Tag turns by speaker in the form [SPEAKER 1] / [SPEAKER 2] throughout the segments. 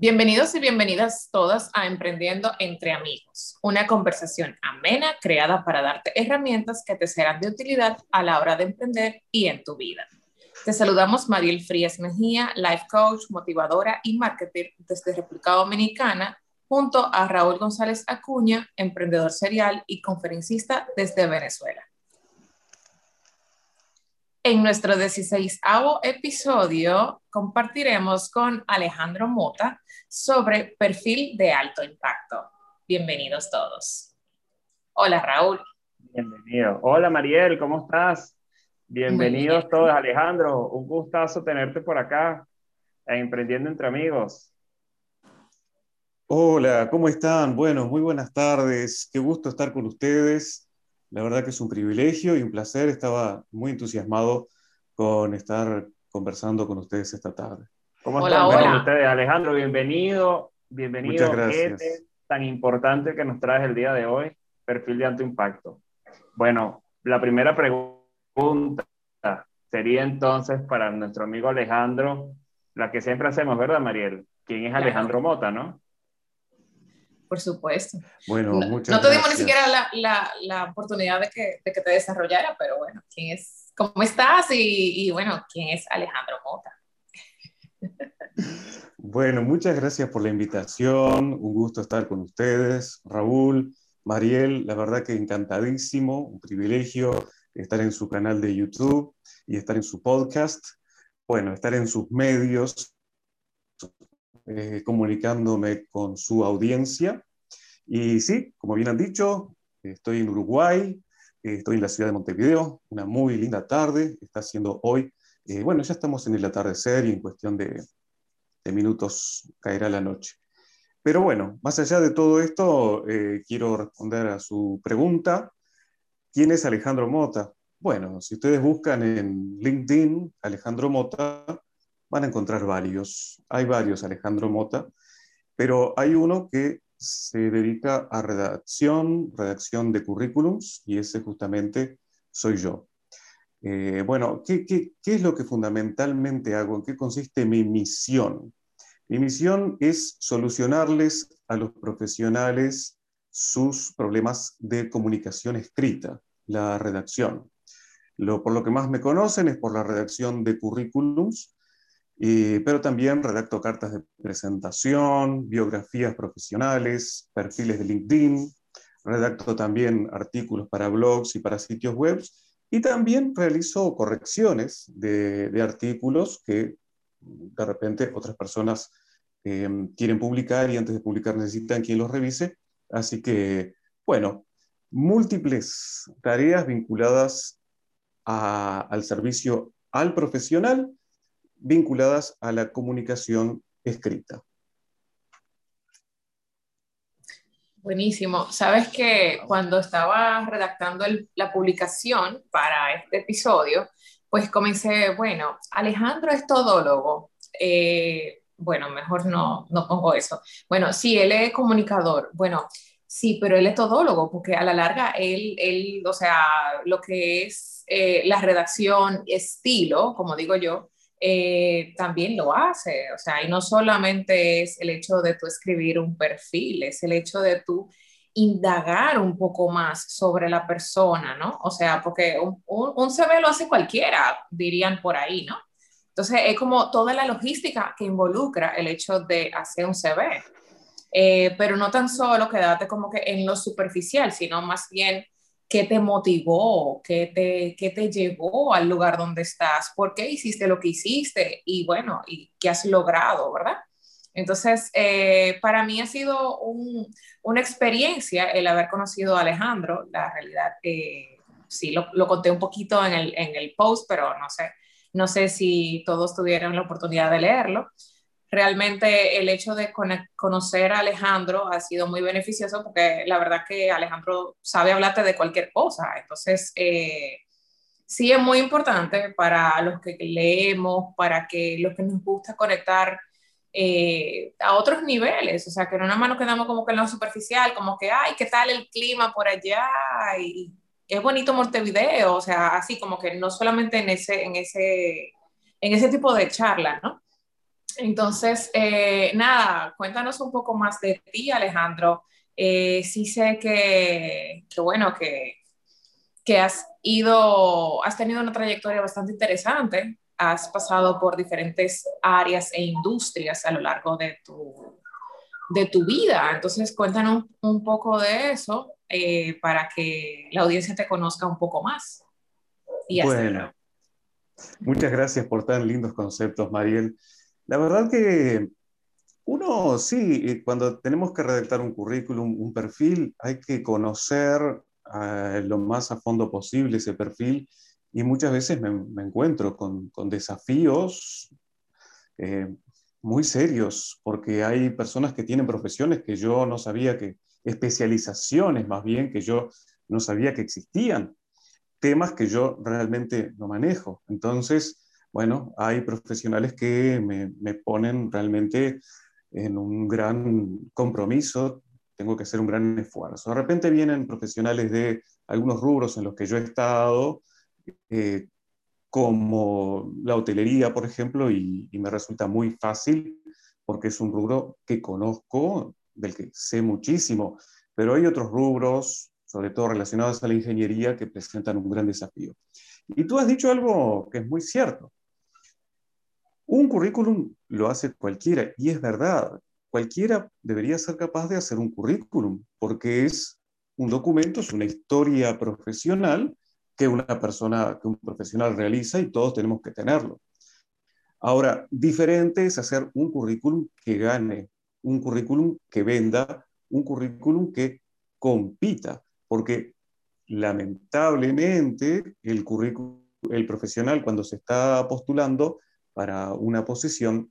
[SPEAKER 1] Bienvenidos y bienvenidas todas a Emprendiendo entre Amigos, una conversación amena creada para darte herramientas que te serán de utilidad a la hora de emprender y en tu vida. Te saludamos Mariel Frías Mejía, life coach, motivadora y marketer desde República Dominicana, junto a Raúl González Acuña, emprendedor serial y conferencista desde Venezuela. En nuestro 16 episodio compartiremos con Alejandro Mota sobre perfil de alto impacto. Bienvenidos todos. Hola Raúl.
[SPEAKER 2] Bienvenido. Hola Mariel, ¿cómo estás? Bienvenidos todos. Alejandro, un gustazo tenerte por acá, Emprendiendo entre Amigos.
[SPEAKER 3] Hola, ¿cómo están? Bueno, muy buenas tardes. Qué gusto estar con ustedes. La verdad que es un privilegio y un placer. Estaba muy entusiasmado con estar conversando con ustedes esta tarde.
[SPEAKER 2] ¿Cómo están ustedes? Alejandro, bienvenido. Bienvenido.
[SPEAKER 3] Muchas gracias.
[SPEAKER 2] Este tan importante que nos traes el día de hoy, perfil de alto impacto. Bueno, la primera pregunta sería entonces para nuestro amigo Alejandro, la que siempre hacemos, ¿verdad, Mariel? ¿Quién es Alejandro Mota, no?
[SPEAKER 1] Por supuesto.
[SPEAKER 3] Bueno,
[SPEAKER 1] no,
[SPEAKER 3] muchas
[SPEAKER 1] no tuvimos ni siquiera la, la, la oportunidad de que, de que, te desarrollara, pero bueno, ¿quién es? ¿Cómo estás? Y, y bueno, ¿quién es Alejandro Mota?
[SPEAKER 3] Bueno, muchas gracias por la invitación. Un gusto estar con ustedes. Raúl, Mariel, la verdad que encantadísimo, un privilegio estar en su canal de YouTube y estar en su podcast. Bueno, estar en sus medios, eh, comunicándome con su audiencia. Y sí, como bien han dicho, estoy en Uruguay, eh, estoy en la ciudad de Montevideo, una muy linda tarde, está siendo hoy, eh, bueno, ya estamos en el atardecer y en cuestión de, de minutos caerá la noche. Pero bueno, más allá de todo esto, quiero responder a su pregunta. ¿Quién es Alejandro Mota? Bueno, si ustedes buscan en LinkedIn Alejandro Mota, van a encontrar varios. Hay varios, Alejandro Mota, pero hay uno que se dedica a redacción, redacción de currículums, y ese justamente soy yo. Eh, bueno, ¿qué, ¿qué, qué, es lo que fundamentalmente hago? ¿En qué consiste mi misión? Mi misión es solucionarles a los profesionales sus problemas de comunicación escrita, la redacción. Lo, por lo que más me conocen es por la redacción de currículums, pero también redacto cartas de presentación, biografías profesionales, perfiles de LinkedIn, redacto también artículos para blogs y para sitios web y también realizo correcciones de, artículos que de repente otras personas eh, quieren publicar y antes de publicar necesitan quien los revise. Así que, bueno, múltiples tareas vinculadas al servicio al profesional vinculadas a la comunicación escrita.
[SPEAKER 1] Buenísimo. Sabes que cuando estaba redactando la publicación para este episodio, pues comencé, bueno, Alejandro es todólogo. Eh, bueno, mejor no, no pongo eso. Bueno, sí, él es comunicador. Bueno, sí, pero él es todólogo, porque a la larga él, él o sea, lo que es eh, la redacción, estilo, como digo yo, eh, también lo hace. O sea, y no solamente es el hecho de tú escribir un perfil, es el hecho de tú indagar un poco más sobre la persona, ¿no? O sea, porque un, un, CV lo hace cualquiera, dirían por ahí, ¿no? Entonces, es como toda la logística que involucra el hecho de hacer un CV. Eh, pero no tan solo quedarte como que en lo superficial, sino más bien qué te motivó, qué te, qué te llevó al lugar donde estás, por qué hiciste lo que hiciste y bueno, y qué has logrado, ¿verdad? Entonces, eh, para mí ha sido un, una experiencia el haber conocido a Alejandro. La realidad, eh, sí, lo, lo, conté un poquito en el, en el post, pero no sé, no sé si todos tuvieron la oportunidad de leerlo realmente el hecho de conocer a Alejandro ha sido muy beneficioso porque la verdad que Alejandro sabe hablarte de cualquier cosa. Entonces, eh, sí es muy importante para los que leemos, para que los que nos gusta conectar eh, a otros niveles, o sea, que no nada más nos quedamos como que en lo superficial, como que, ay, ¿qué tal el clima por allá? Y es bonito Montevideo, o sea, así como que no solamente en ese, en ese, en ese tipo de charlas, ¿no? Entonces, eh, nada, cuéntanos un poco más de ti, Alejandro. Eh, sí sé que, que bueno, que, que has ido, has tenido una trayectoria bastante interesante, has pasado por diferentes áreas e industrias a lo largo de tu, de tu vida. Entonces, cuéntanos un, poco de eso eh, para que la audiencia te conozca un poco más.
[SPEAKER 3] Y bueno, muchas gracias por tan lindos conceptos, Mariel. La verdad que uno, sí, eh, cuando tenemos que redactar un currículum, un perfil, hay que conocer eh, lo más a fondo posible ese perfil y muchas veces me, encuentro con, desafíos eh, muy serios, porque hay personas que tienen profesiones que yo no sabía que, especializaciones más bien que yo no sabía que existían, temas que yo realmente no manejo. Entonces, bueno, hay profesionales que me, me ponen realmente en un gran compromiso, tengo que hacer un gran esfuerzo. De repente vienen profesionales de algunos rubros en los que yo he estado, eh, como la hotelería, por ejemplo, y, me resulta muy fácil porque es un rubro que conozco, del que sé muchísimo, pero hay otros rubros, sobre todo relacionados a la ingeniería, que presentan un gran desafío. Y tú has dicho algo que es muy cierto. Un currículum lo hace cualquiera, y es verdad, cualquiera debería ser capaz de hacer un currículum, porque es un documento, es una historia profesional que una persona, que un profesional realiza y todos tenemos que tenerlo. Ahora, diferente es hacer un currículum que gane, un currículum que venda, un currículum que compita, porque lamentablemente el, el profesional cuando se está postulando para una posición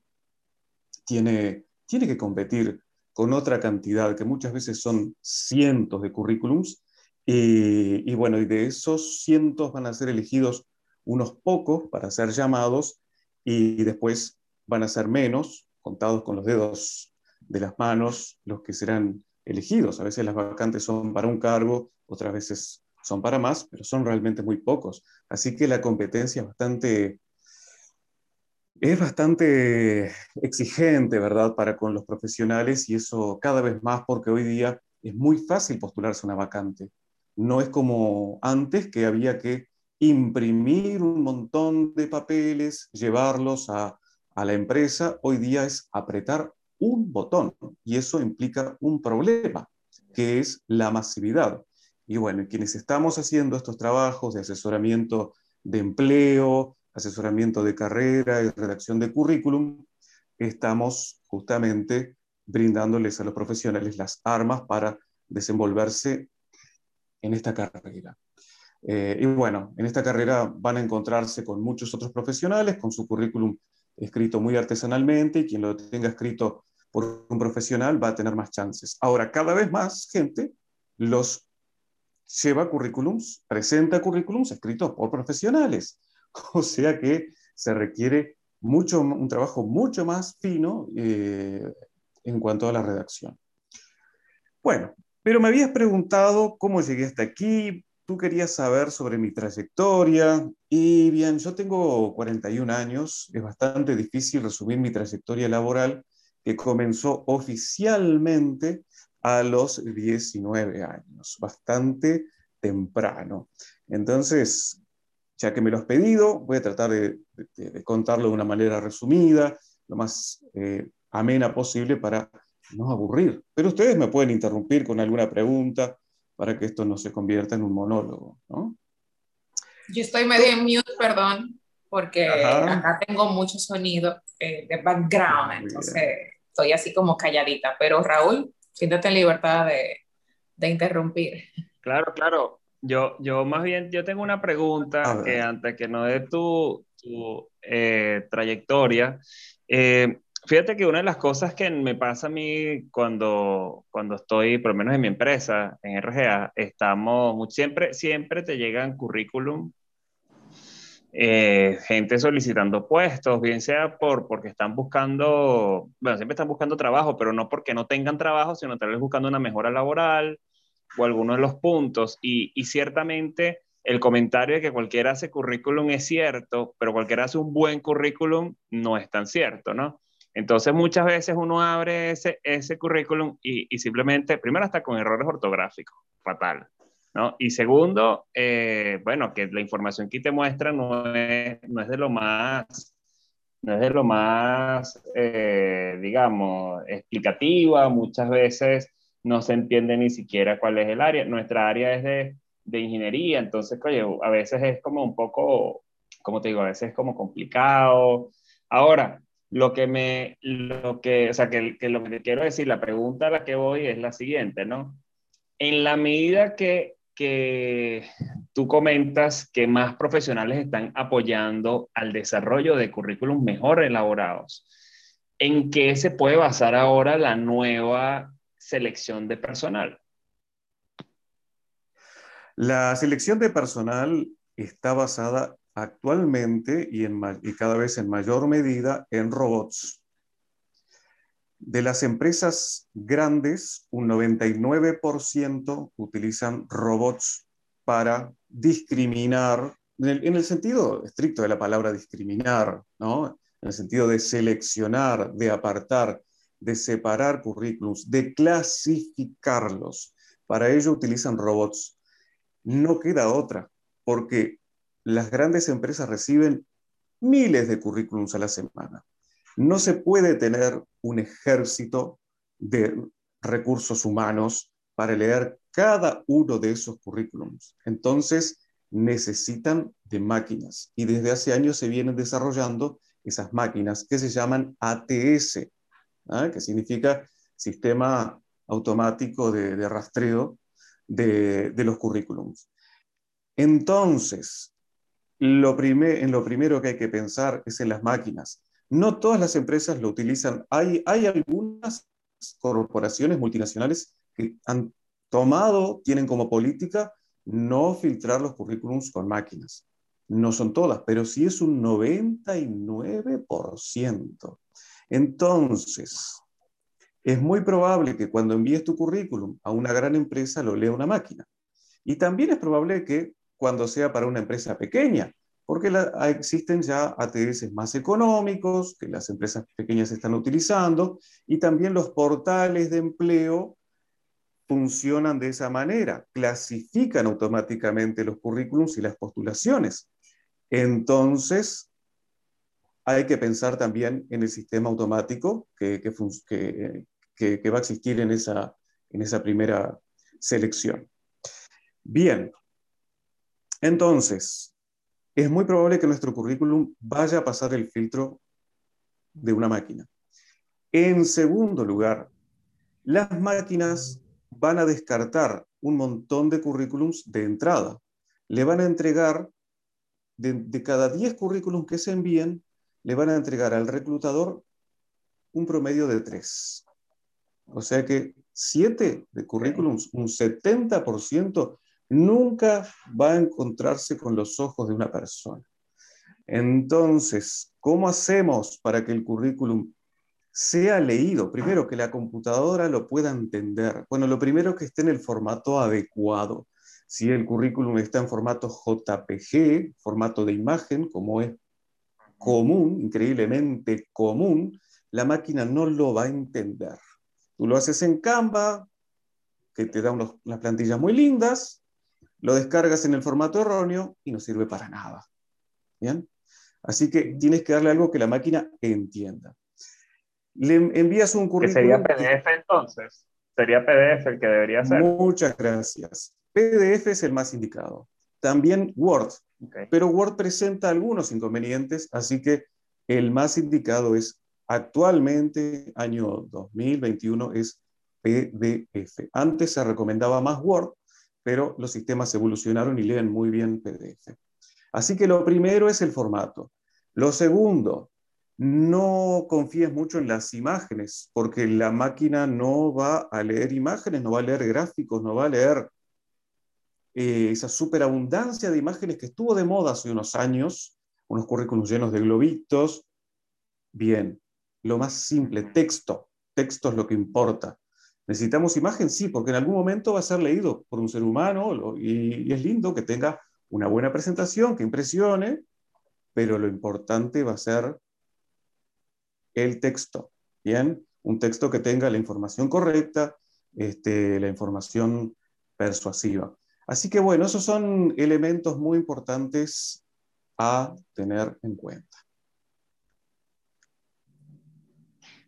[SPEAKER 3] tiene, tiene que competir con otra cantidad, que muchas veces son cientos de currículums, y, bueno, y de esos cientos van a ser elegidos unos pocos para ser llamados, y después van a ser menos, contados con los dedos de las manos, los que serán elegidos. A veces las vacantes son para un cargo, otras veces son para más, pero son realmente muy pocos. Así que la competencia es bastante es bastante exigente, ¿verdad?, para con los profesionales y eso cada vez más porque hoy día es muy fácil postularse una vacante. No es como antes que había que imprimir un montón de papeles, llevarlos a, la empresa. Hoy día es apretar un botón y eso implica un problema, que es la masividad. Y bueno, quienes estamos haciendo estos trabajos de asesoramiento de empleo, asesoramiento de carrera y redacción de currículum, estamos justamente brindándoles a los profesionales las armas para desenvolverse en esta carrera. Eh, y bueno, en esta carrera van a encontrarse con muchos otros profesionales, con su currículum escrito muy artesanalmente, y quien lo tenga escrito por un profesional va a tener más chances. Ahora, cada vez más gente los lleva currículums, presenta currículums escritos por profesionales. O sea que se requiere mucho, un trabajo mucho más fino eh, en cuanto a la redacción. Bueno, pero me habías preguntado cómo llegué hasta aquí, tú querías saber sobre mi trayectoria y bien, yo tengo 41 años, es bastante difícil resumir mi trayectoria laboral que comenzó oficialmente a los 19 años, bastante temprano. Entonces, ya que me lo has pedido, voy a tratar de, contarlo de una manera resumida, lo más eh, amena posible para no aburrir. Pero ustedes me pueden interrumpir con alguna pregunta para que esto no se convierta en un monólogo, ¿no?
[SPEAKER 1] Yo estoy medio en mute, perdón, porque acá tengo mucho sonido eh, de background, entonces estoy así como calladita. Pero Raúl, siéntate en libertad de, de interrumpir.
[SPEAKER 2] Claro, claro. Yo, yo más bien, yo tengo una pregunta que antes que no de tu, tu eh, trayectoria, eh, fíjate que una de las cosas que me pasa a mí cuando, cuando estoy, por lo menos en mi empresa, en RGA, estamos, siempre, siempre te llegan currículum, eh, gente solicitando puestos, bien sea por, porque están buscando, bueno, siempre están buscando trabajo, pero no porque no tengan trabajo, sino tal vez buscando una mejora laboral o algunos de los puntos y, ciertamente el comentario de que cualquiera hace currículum es cierto, pero cualquiera hace un buen currículum no es tan cierto, ¿no? Entonces muchas veces uno abre ese, ese currículum y, y simplemente, primero está con errores ortográficos, fatal. ¿no? Y segundo, eh, bueno, que la información que te muestra no es, no es de lo más, no es de lo más, eh, digamos, explicativa. Muchas veces no se entiende ni siquiera cuál es el área. Nuestra área es de, de ingeniería, entonces, oye, a veces es como un poco, como te digo, a veces es como complicado. Ahora, lo que me, lo que, o sea, que, que lo que quiero decir, la pregunta a la que voy es la siguiente, ¿no? En la medida que, que tú comentas que más profesionales están apoyando al desarrollo de currículums mejor elaborados, ¿en qué se puede basar ahora la nueva selección de personal?
[SPEAKER 3] La selección de personal está basada actualmente y, en, cada vez en mayor medida en robots. De las empresas grandes, un 99% utilizan robots para discriminar, en el, en el, sentido estricto de la palabra discriminar, ¿no? en el sentido de seleccionar, de apartar, de separar currículums, de clasificarlos. Para ello utilizan robots. No queda otra, porque las grandes empresas reciben miles de currículums a la semana. No se puede tener un ejército de recursos humanos para leer cada uno de esos currículums. Entonces, necesitan de máquinas y desde hace años se vienen desarrollando esas máquinas que se llaman ATS, ¿eh? que significa Sistema Automático de, Rastreo de, los Currículums. Entonces, lo en lo primero que hay que pensar es en las máquinas. No todas las empresas lo utilizan. Hay, hay algunas corporaciones multinacionales que han tomado, tienen como política no filtrar los currículums con máquinas. No son todas, pero sí es un 99%. Entonces, es muy probable que cuando envíes tu currículum a una gran empresa lo lea una máquina. Y también es probable que cuando sea para una empresa pequeña, porque existen ya ATS más económicos que las empresas pequeñas están utilizando y también los portales de empleo funcionan de esa manera, clasifican automáticamente los currículums y las postulaciones. Entonces, hay que pensar también en el sistema automático que, que, que, que va a existir en esa, en esa primera selección. Bien, entonces, es muy probable que nuestro currículum vaya a pasar el filtro de una máquina. En segundo lugar, las máquinas van a descartar un montón de currículums de entrada. Le van a entregar, de, cada 10 currículums que se envíen, le van a entregar al reclutador un promedio de 3. O sea que 7 de currículums, un 70%, nunca va a encontrarse con los ojos de una persona. Entonces, ¿cómo hacemos para que el currículum sea leído? Primero, que la computadora lo pueda entender. Bueno, lo primero que esté en el formato adecuado. Si el currículum está en formato JPG, formato de imagen, como es común, increíblemente común, la máquina no lo va a entender. Tú lo haces en Canva, que te da unas plantillas muy lindas, lo descargas en el formato erróneo y no sirve para nada. ¿Bien? Así que tienes que darle algo que la máquina entienda. Le envías un currículum.
[SPEAKER 2] sería PDF entonces? Sería PDF el que debería ser.
[SPEAKER 3] Muchas gracias. PDF es el más indicado. También Word. Pero Word presenta algunos inconvenientes, así que el más indicado es actualmente, año 2021, es PDF. Antes se recomendaba más Word, pero los sistemas evolucionaron y leen muy bien PDF. Así que lo primero es el formato. Lo segundo, no confíes mucho en las imágenes, porque la máquina no va a leer imágenes, no va a leer gráficos, no va a leer eh, esa superabundancia de imágenes que estuvo de moda hace unos años, unos currículos llenos de globitos. Bien, lo más simple, texto. Texto es lo que importa. ¿Necesitamos imagen? Sí, porque en algún momento va a ser leído por un ser humano y, es lindo que tenga una buena presentación, que impresione, pero lo importante va a ser el texto. Bien, un texto que tenga la información correcta, este, la información persuasiva. Así que bueno, esos son elementos muy importantes a tener en cuenta.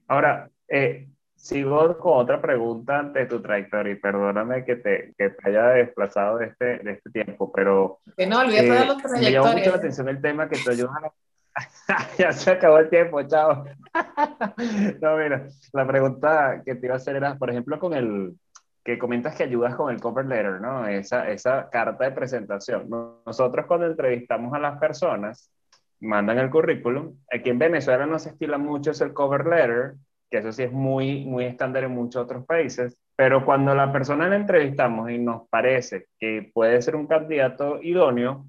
[SPEAKER 2] Ahora, eh, sigo con otra pregunta ante tu trayectoria y perdóname que te, que te haya desplazado de este, de este tiempo, pero...
[SPEAKER 1] Que no, olvídate de los.
[SPEAKER 2] Me llamó mucho la atención el tema que te ayuda a ya se acabó el tiempo, chao. no, mira, la pregunta que te iba a hacer era, por ejemplo, con el que comentas que ayudas con el cover letter, ¿no? Esa, esa carta de presentación. Nosotros cuando entrevistamos a las personas, mandan el currículum. Aquí en Venezuela no se estila mucho es el cover letter, que eso sí es muy, muy estándar en muchos otros países. Pero cuando la persona la entrevistamos y nos parece que puede ser un candidato idóneo,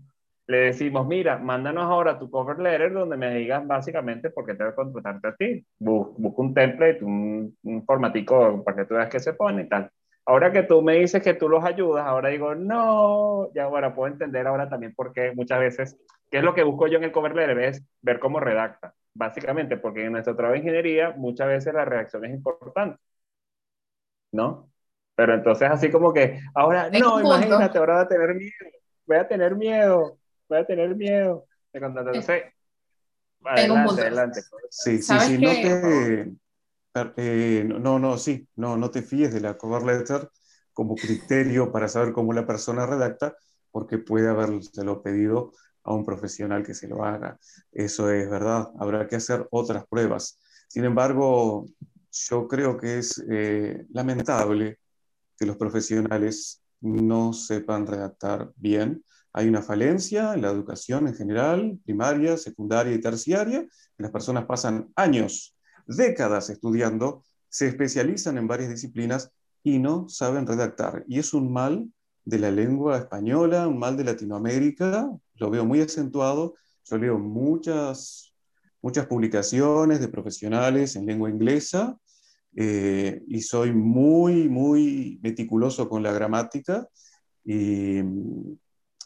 [SPEAKER 2] le decimos, mira, mándanos ahora tu cover letter donde me digas básicamente por qué tengo que contratarte a ti. Busca un template, un, un formatico para que tú veas qué se pone y tal. Ahora que tú me dices que tú los ayudas, ahora digo, no, ya ahora puedo entender ahora también por qué muchas veces, qué es lo que busco yo en el cover letter, es ver cómo redacta, básicamente, porque en nuestro trabajo de ingeniería muchas veces la redacción es importante, ¿no? Pero entonces así como que, ahora, no, imagínate, ahora voy a tener miedo, voy a tener miedo, voy a tener miedo Entonces, adelante, adelante.
[SPEAKER 3] Sí, sí, sí, no te, eh, no, no, sí, no, no te fíes de la cover letter como criterio para saber cómo la persona redacta, porque puede habérselo pedido a un profesional que se lo haga. Eso es verdad, habrá que hacer otras pruebas. Sin embargo, yo creo que es eh, lamentable que los profesionales no sepan redactar bien. Hay una falencia en la educación en general, primaria, secundaria y terciaria. Las personas pasan años décadas estudiando, se especializan en varias disciplinas y no saben redactar. Y es un mal de la lengua española, un mal de Latinoamérica, lo veo muy acentuado. Yo leo muchas, muchas publicaciones de profesionales en lengua inglesa eh, y soy muy, muy meticuloso con la gramática y,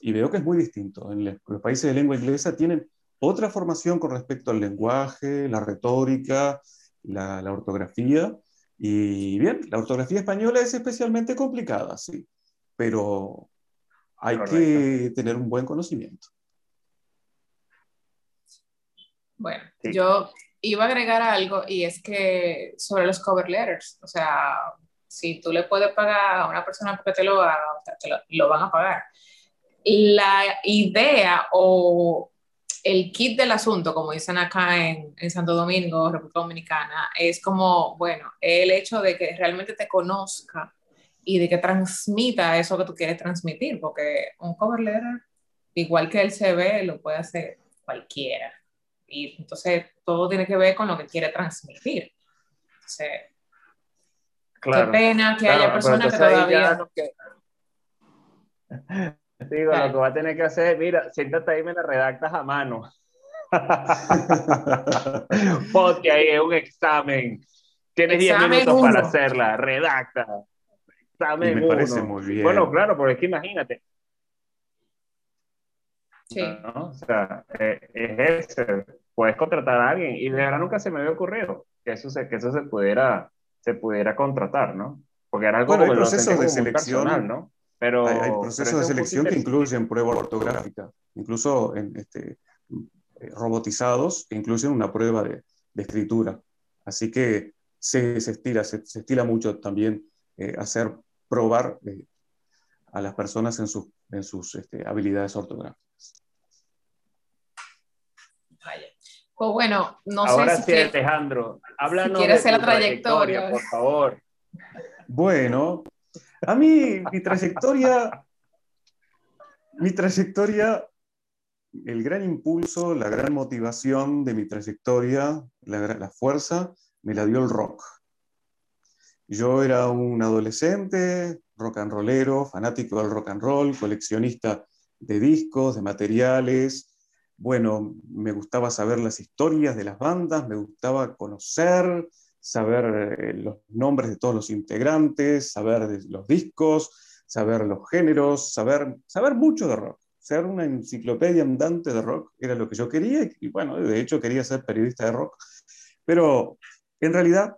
[SPEAKER 3] y veo que es muy distinto. En los países de lengua inglesa tienen otra formación con respecto al lenguaje, la retórica, la, ortografía. Y bien, la ortografía española es especialmente complicada, sí, pero hay que tener un buen conocimiento.
[SPEAKER 1] Bueno, yo iba a agregar algo y es que sobre los cover letters, o sea, si tú le puedes pagar a una persona porque te lo haga, te lo van a pagar. La idea o el kit del asunto, como dicen acá en, en, Santo Domingo, República Dominicana, es como, bueno, el hecho de que realmente te conozca y de que transmita eso que tú quieres transmitir, porque un cover letter, igual que el CV, lo puede hacer cualquiera. Y entonces todo tiene que ver con lo que quiere transmitir. Entonces, qué pena que haya personas que todavía...
[SPEAKER 2] Digo, lo que va a tener que hacer, mira, siéntate ahí y me la redactas a mano. Porque ahí es un examen. Tienes 10 minutos para hacerla, redacta.
[SPEAKER 3] Examen me parece muy bien.
[SPEAKER 2] Bueno, claro, porque es que imagínate. Sí. O sea, eh, es ese. Puedes contratar a alguien y de verdad nunca se me había ocurrido que eso se, que eso se pudiera, se pudiera contratar, ¿no? Porque era algo
[SPEAKER 3] bueno, como procesos de selección, personal, ¿no? Pero, hay, procesos de selección que incluyen prueba ortográfica, incluso en, este, eh, robotizados, que incluyen una prueba de, de escritura. Así que se, se estila, se, estila mucho también eh, hacer probar eh, a las personas en, sus en sus este, habilidades ortográficas.
[SPEAKER 1] Pues bueno, no
[SPEAKER 2] Ahora
[SPEAKER 1] sé
[SPEAKER 2] sí, Alejandro, háblanos si de
[SPEAKER 1] hacer la trayectoria,
[SPEAKER 2] trayectoria, por favor.
[SPEAKER 3] Bueno, a mí, mi trayectoria, mi trayectoria, el gran impulso, la gran motivación de mi trayectoria, la, fuerza, me la dio el rock. Yo era un adolescente, rock and rollero, fanático del rock and roll, coleccionista de discos, de materiales. Bueno, me gustaba saber las historias de las bandas, me gustaba conocer, saber eh, los nombres de todos los integrantes, saber los discos, saber los géneros, saber, saber mucho de rock. Ser una enciclopedia andante de rock era lo que yo quería y, bueno, de hecho quería ser periodista de rock. Pero en realidad,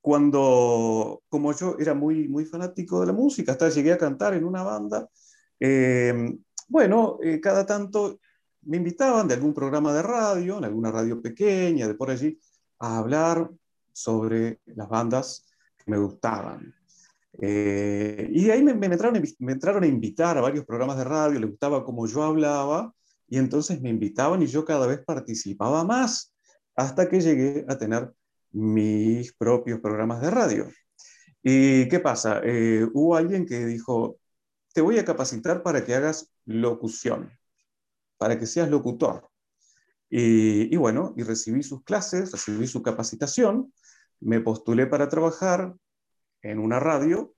[SPEAKER 3] cuando, como yo era muy, muy fanático de la música, hasta llegué a cantar en una banda, eh, bueno, eh, cada tanto me invitaban de algún programa de radio, en alguna radio pequeña, de por allí, a hablar sobre las bandas que me gustaban. Eh, y ahí me, me, entraron, me, entraron, a invitar a varios programas de radio, les gustaba cómo yo hablaba, y entonces me invitaban y yo cada vez participaba más, hasta que llegué a tener mis propios programas de radio. ¿Y qué pasa? Eh, hubo alguien que dijo, te voy a capacitar para que hagas locución, para que seas locutor. Y, y, bueno, y recibí sus clases, recibí su capacitación, me postulé para trabajar en una radio,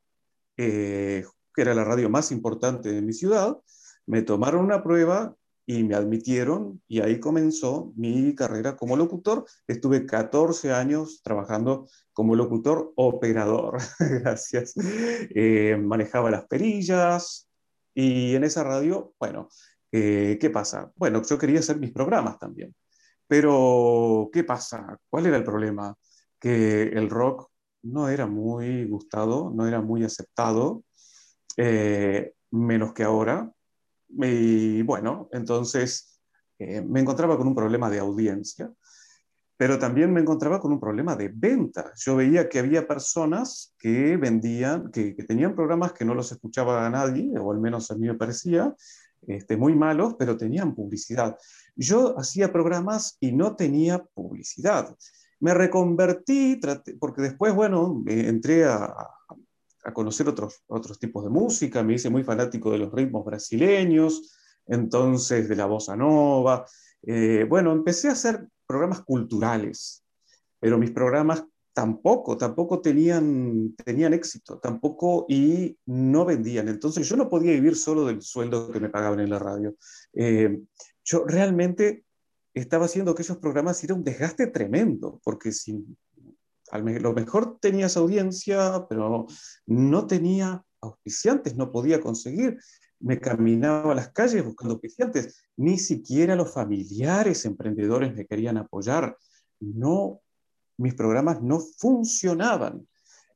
[SPEAKER 3] eh, que era la radio más importante de mi ciudad, me tomaron una prueba y me admitieron y ahí comenzó mi carrera como locutor. Estuve 14 años trabajando como locutor operador, gracias. Eh, manejaba las perillas y en esa radio, bueno, eh, ¿qué pasa? Bueno, yo quería hacer mis programas también. Pero, ¿qué pasa? ¿Cuál era el problema? Que el rock no era muy gustado, no era muy aceptado, eh, menos que ahora. Y bueno, entonces eh, me encontraba con un problema de audiencia, pero también me encontraba con un problema de venta. Yo veía que había personas que vendían, que, tenían programas que no los escuchaba nadie, o al menos a mí me parecía, este, muy malos, pero tenían publicidad. Yo hacía programas y no tenía publicidad. Me reconvertí, porque después, bueno, entré a, a conocer otros, otros tipos de música, me hice muy fanático de los ritmos brasileños, entonces de la bossa nova. Eh, bueno, empecé a hacer programas culturales, pero mis programas tampoco, tampoco tenían, tenían éxito, tampoco y no vendían. Entonces yo no podía vivir solo del sueldo que me pagaban en la radio. Eh, yo realmente estaba haciendo que esos programas era un desgaste tremendo, porque sin, a lo mejor tenías audiencia, pero no tenía auspiciantes, no podía conseguir. Me caminaba a las calles buscando auspiciantes. Ni siquiera los familiares emprendedores me querían apoyar. No, mis programas no funcionaban.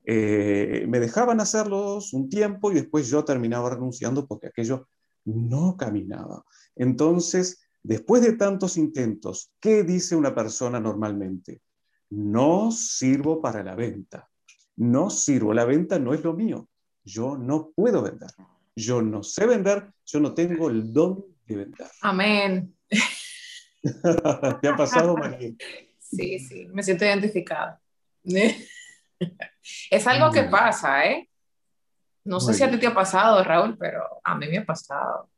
[SPEAKER 3] Eh, me dejaban hacerlos un tiempo y después yo terminaba renunciando porque aquello no caminaba. Entonces, después de tantos intentos, ¿qué dice una persona normalmente? no sirvo para la venta. No sirvo, la venta no es lo mío. Yo no puedo vender. Yo no sé vender, yo no tengo el don de vender.
[SPEAKER 1] Amén.
[SPEAKER 3] ¿Te ha pasado, María?
[SPEAKER 1] Sí, sí, me siento identificada. es algo que pasa, ¿eh? No sé si a ti te ha pasado, Raúl, pero a mí me ha pasado.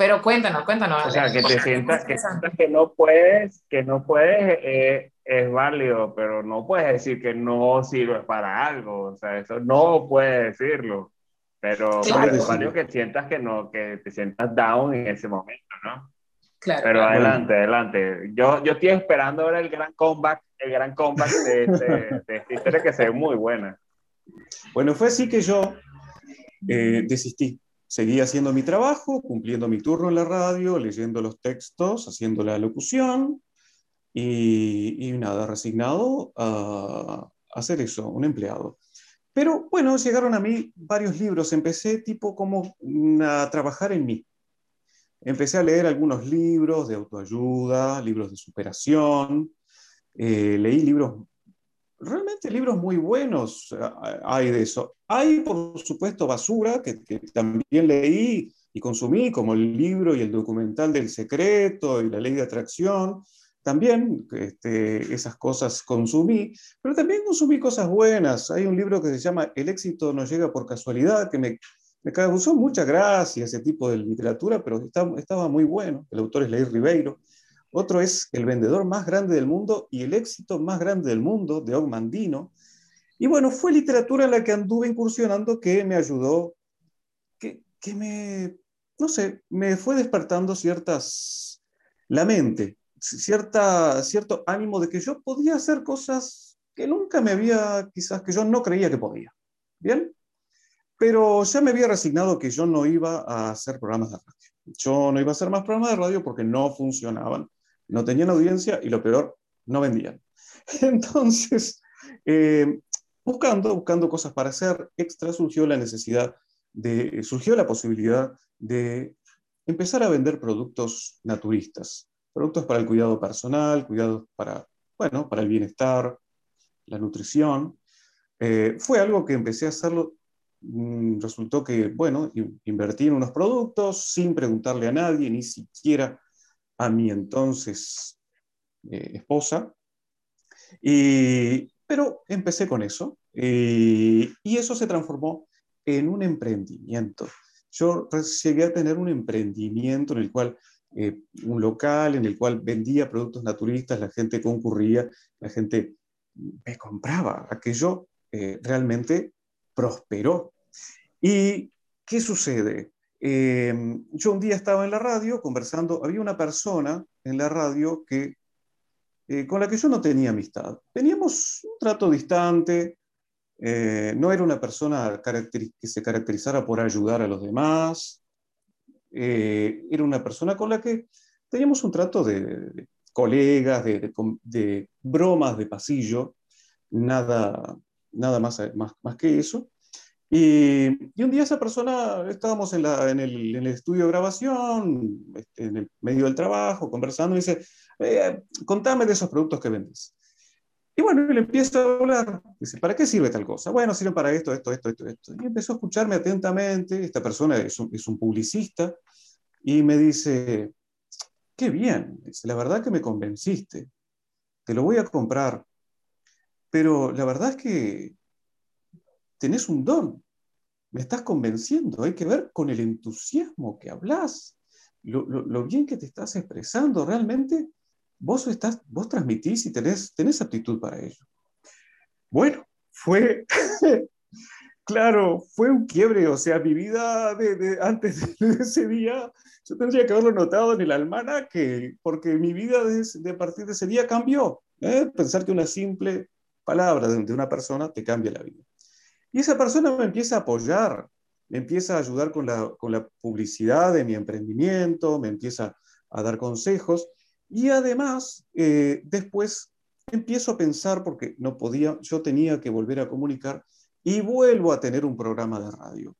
[SPEAKER 1] Pero cuéntanos, cuéntanos.
[SPEAKER 2] O sea, que te sientas que, que no puedes, que no puedes, eh, es válido, pero no puedes decir que no sirve para algo. O sea, eso no puedes decirlo. Pero, es válido que sientas que no, que te sientas down en ese momento, ¿no? Claro. Pero adelante, adelante. Yo, yo estoy esperando ver el gran comeback, el gran comeback de, de, esta historia que se ve muy buena.
[SPEAKER 3] Bueno, fue así que yo eh, desistí seguí haciendo mi trabajo, cumpliendo mi turno en la radio, leyendo los textos, haciendo la locución y, nada, resignado a, hacer eso, un empleado. Pero bueno, llegaron a mí varios libros, empecé tipo como a trabajar en mí. Empecé a leer algunos libros de autoayuda, libros de superación, eh, leí libros realmente libros muy buenos hay de eso. Hay, por supuesto, basura que, también leí y consumí, como el libro y el documental del secreto y la ley de atracción. También este, esas cosas consumí, pero también consumí cosas buenas. Hay un libro que se llama El éxito no llega por casualidad, que me, me causó mucha gracia ese tipo de literatura, pero estaba, estaba muy bueno. El autor es Leir Ribeiro. Otro es El vendedor más grande del mundo y El éxito más grande del mundo, de Ogmandino. Y bueno, fue literatura en la que anduve incursionando que me ayudó, que, que me, no sé, me fue despertando ciertas, la mente, cierta, cierto ánimo de que yo podía hacer cosas que nunca me había, quizás que yo no creía que podía. ¿Bien? Pero ya me había resignado que yo no iba a hacer programas de radio. Yo no iba a hacer más programas de radio porque no funcionaban no tenían audiencia y lo peor, no vendían. Entonces, eh, buscando, buscando cosas para hacer extra, surgió la necesidad de, surgió la posibilidad de empezar a vender productos naturistas, productos para el cuidado personal, cuidados para, bueno, para el bienestar, la nutrición. Eh, fue algo que empecé a hacerlo, mm, resultó que, bueno, invertí en unos productos sin preguntarle a nadie, ni siquiera a mi entonces eh, esposa, y, pero empecé con eso, y eso se transformó en un emprendimiento. Yo llegué a tener un emprendimiento en el cual, eh, un local en el cual vendía productos naturistas, la gente concurría, la gente me compraba, aquello eh, realmente prosperó. ¿Y qué sucede? Eh, yo un día estaba en la radio conversando, había una persona en la radio que, con la que yo no tenía amistad. Teníamos un trato distante, eh, no era una persona que se caracterizara por ayudar a los demás. Eh, era una persona con la que teníamos un trato de, colegas, de, bromas de pasillo, nada, nada más, más, que eso. Y, un día esa persona, estábamos en, el, estudio de grabación, este, en el medio del trabajo, conversando, y dice, eh, contame de esos productos que vendes. Y bueno, le empiezo a hablar, dice, ¿para qué sirve tal cosa? Bueno, sirve para esto, esto, esto, esto, esto. Y empezó a escucharme atentamente, esta persona es un, es un publicista, y me dice, qué bien, dice, la verdad que me convenciste, te lo voy a comprar, pero la verdad es que tenés un don, me estás convenciendo, hay que ver con el entusiasmo que hablas, lo, bien que te estás expresando, realmente vos, estás, vos transmitís y tenés, tenés aptitud para ello. Bueno, fue, claro, fue un quiebre, o sea, mi vida de, antes de ese día, yo tendría que haberlo notado en el almanaque, porque mi vida de, partir de ese día cambió. ¿eh? Pensar que una simple palabra de una persona te cambia la vida. Y esa persona me empieza a apoyar, me empieza a ayudar con la, con la publicidad de mi emprendimiento, me empieza a dar consejos. Y además, eh, después empiezo a pensar, porque no podía, yo tenía que volver a comunicar, y vuelvo a tener un programa de radio.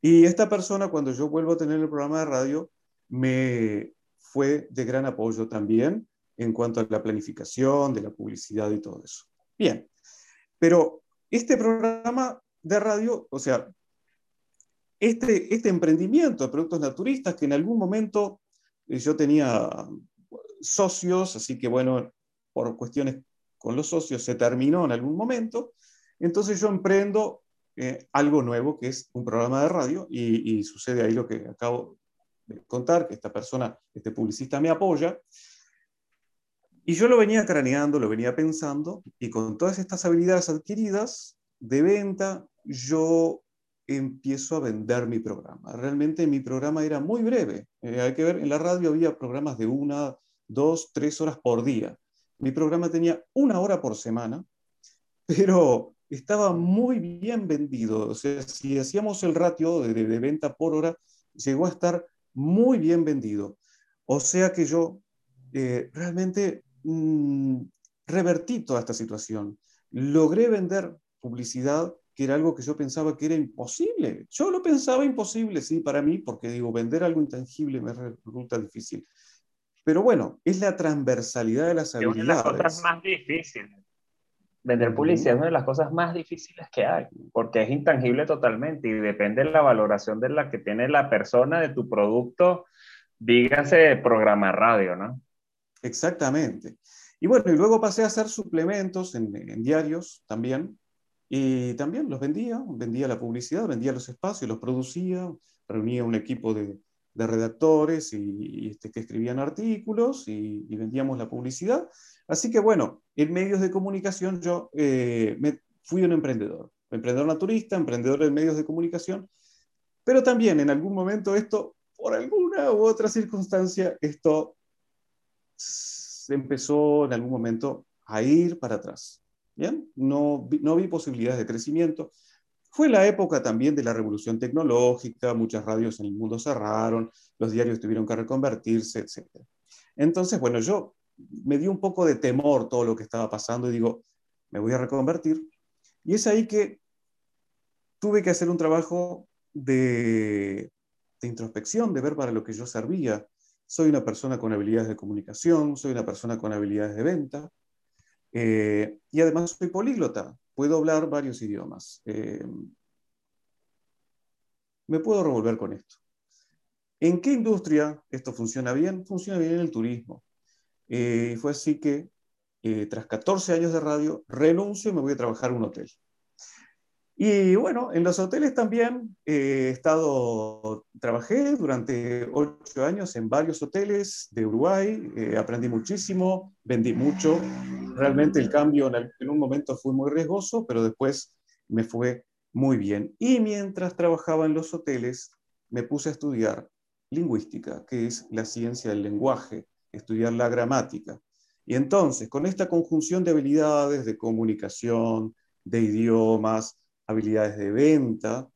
[SPEAKER 3] Y esta persona, cuando yo vuelvo a tener el programa de radio, me fue de gran apoyo también en cuanto a la planificación, de la publicidad y todo eso. Bien, pero este programa de radio, o sea, este, este emprendimiento de productos naturistas que en algún momento yo tenía socios, así que bueno, por cuestiones con los socios se terminó en algún momento. Entonces yo emprendo eh, algo nuevo que es un programa de radio y, sucede ahí lo que acabo de contar, que esta persona, este publicista me apoya. Y yo lo venía craneando, lo venía pensando y con todas estas habilidades adquiridas de venta, yo empiezo a vender mi programa. Realmente mi programa era muy breve. Eh, hay que ver, en la radio había programas de una, dos, tres horas por día. Mi programa tenía una hora por semana, pero estaba muy bien vendido. O sea, si hacíamos el ratio de, venta por hora, llegó a estar muy bien vendido. O sea que yo eh, realmente mm, revertí toda esta situación. Logré vender publicidad que era algo que yo pensaba que era imposible. Yo lo pensaba imposible, sí, para mí, porque digo, vender algo intangible me resulta difícil. Pero bueno, es la transversalidad de las habilidades. Es una de las
[SPEAKER 2] cosas más difíciles. Vender publicidad es una de las cosas más difíciles que hay, porque es intangible totalmente y depende de la valoración de la que tiene la persona de tu producto, dígase programa radio, ¿no?
[SPEAKER 3] Exactamente. Y bueno, y luego pasé a hacer suplementos en, diarios también, y también los vendía, vendía la publicidad, vendía los espacios, los producía, reunía un equipo de, de redactores y, este, que escribían artículos y, vendíamos la publicidad. Así que bueno, en medios de comunicación yo eh, me, fui un emprendedor, emprendedor naturista, emprendedor en medios de comunicación, pero también en algún momento esto, por alguna u otra circunstancia, esto empezó en algún momento a ir para atrás. No, no vi posibilidades de crecimiento. Fue la época también de la revolución tecnológica, muchas radios en el mundo cerraron, los diarios tuvieron que reconvertirse, etc. Entonces, bueno, yo me dio un poco de temor todo lo que estaba pasando y digo, me voy a reconvertir. Y es ahí que tuve que hacer un trabajo de, de introspección, de ver para lo que yo servía. Soy una persona con habilidades de comunicación, soy una persona con habilidades de venta eh, y además soy políglota, puedo hablar varios idiomas. Eh, me puedo revolver con esto. ¿En qué industria esto funciona bien? Funciona bien en el turismo. Eh, fue así que, tras 14 años de radio, renuncio y me voy a trabajar en un hotel. Y bueno, en los hoteles también he estado, trabajé durante ocho años en varios hoteles de Uruguay, eh, aprendí muchísimo, vendí mucho. Realmente el cambio en, un momento fue muy riesgoso, pero después me fue muy bien. Y mientras trabajaba en los hoteles, me puse a estudiar lingüística, que es la ciencia del lenguaje, estudiar la gramática. Y entonces, con esta conjunción de habilidades de comunicación, de idiomas, habilidades de venta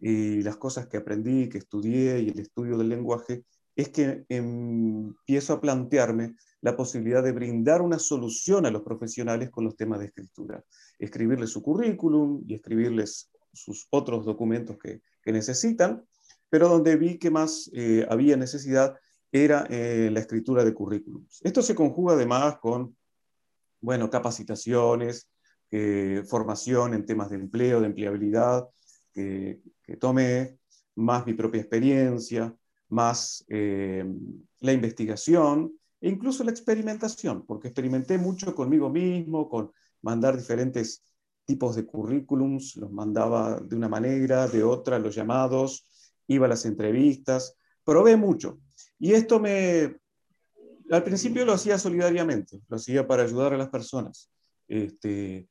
[SPEAKER 3] y las cosas que aprendí, que estudié y el estudio del lenguaje, es que empiezo a plantearme la posibilidad de brindar una solución a los profesionales con los temas de escritura. Escribirles su currículum y escribirles sus otros documentos que, necesitan, pero donde vi que más eh, había necesidad era eh, la escritura de currículums. Esto se conjuga además con, bueno, capacitaciones, formación en temas de empleo, de empleabilidad, que, tome más mi propia experiencia, más eh, la investigación e incluso la experimentación, porque experimenté mucho conmigo mismo, con mandar diferentes tipos de currículums, los mandaba de una manera, de otra, los llamados, iba a las entrevistas, probé mucho. Y esto me, al principio lo hacía solidariamente, lo hacía para ayudar a las personas. Este,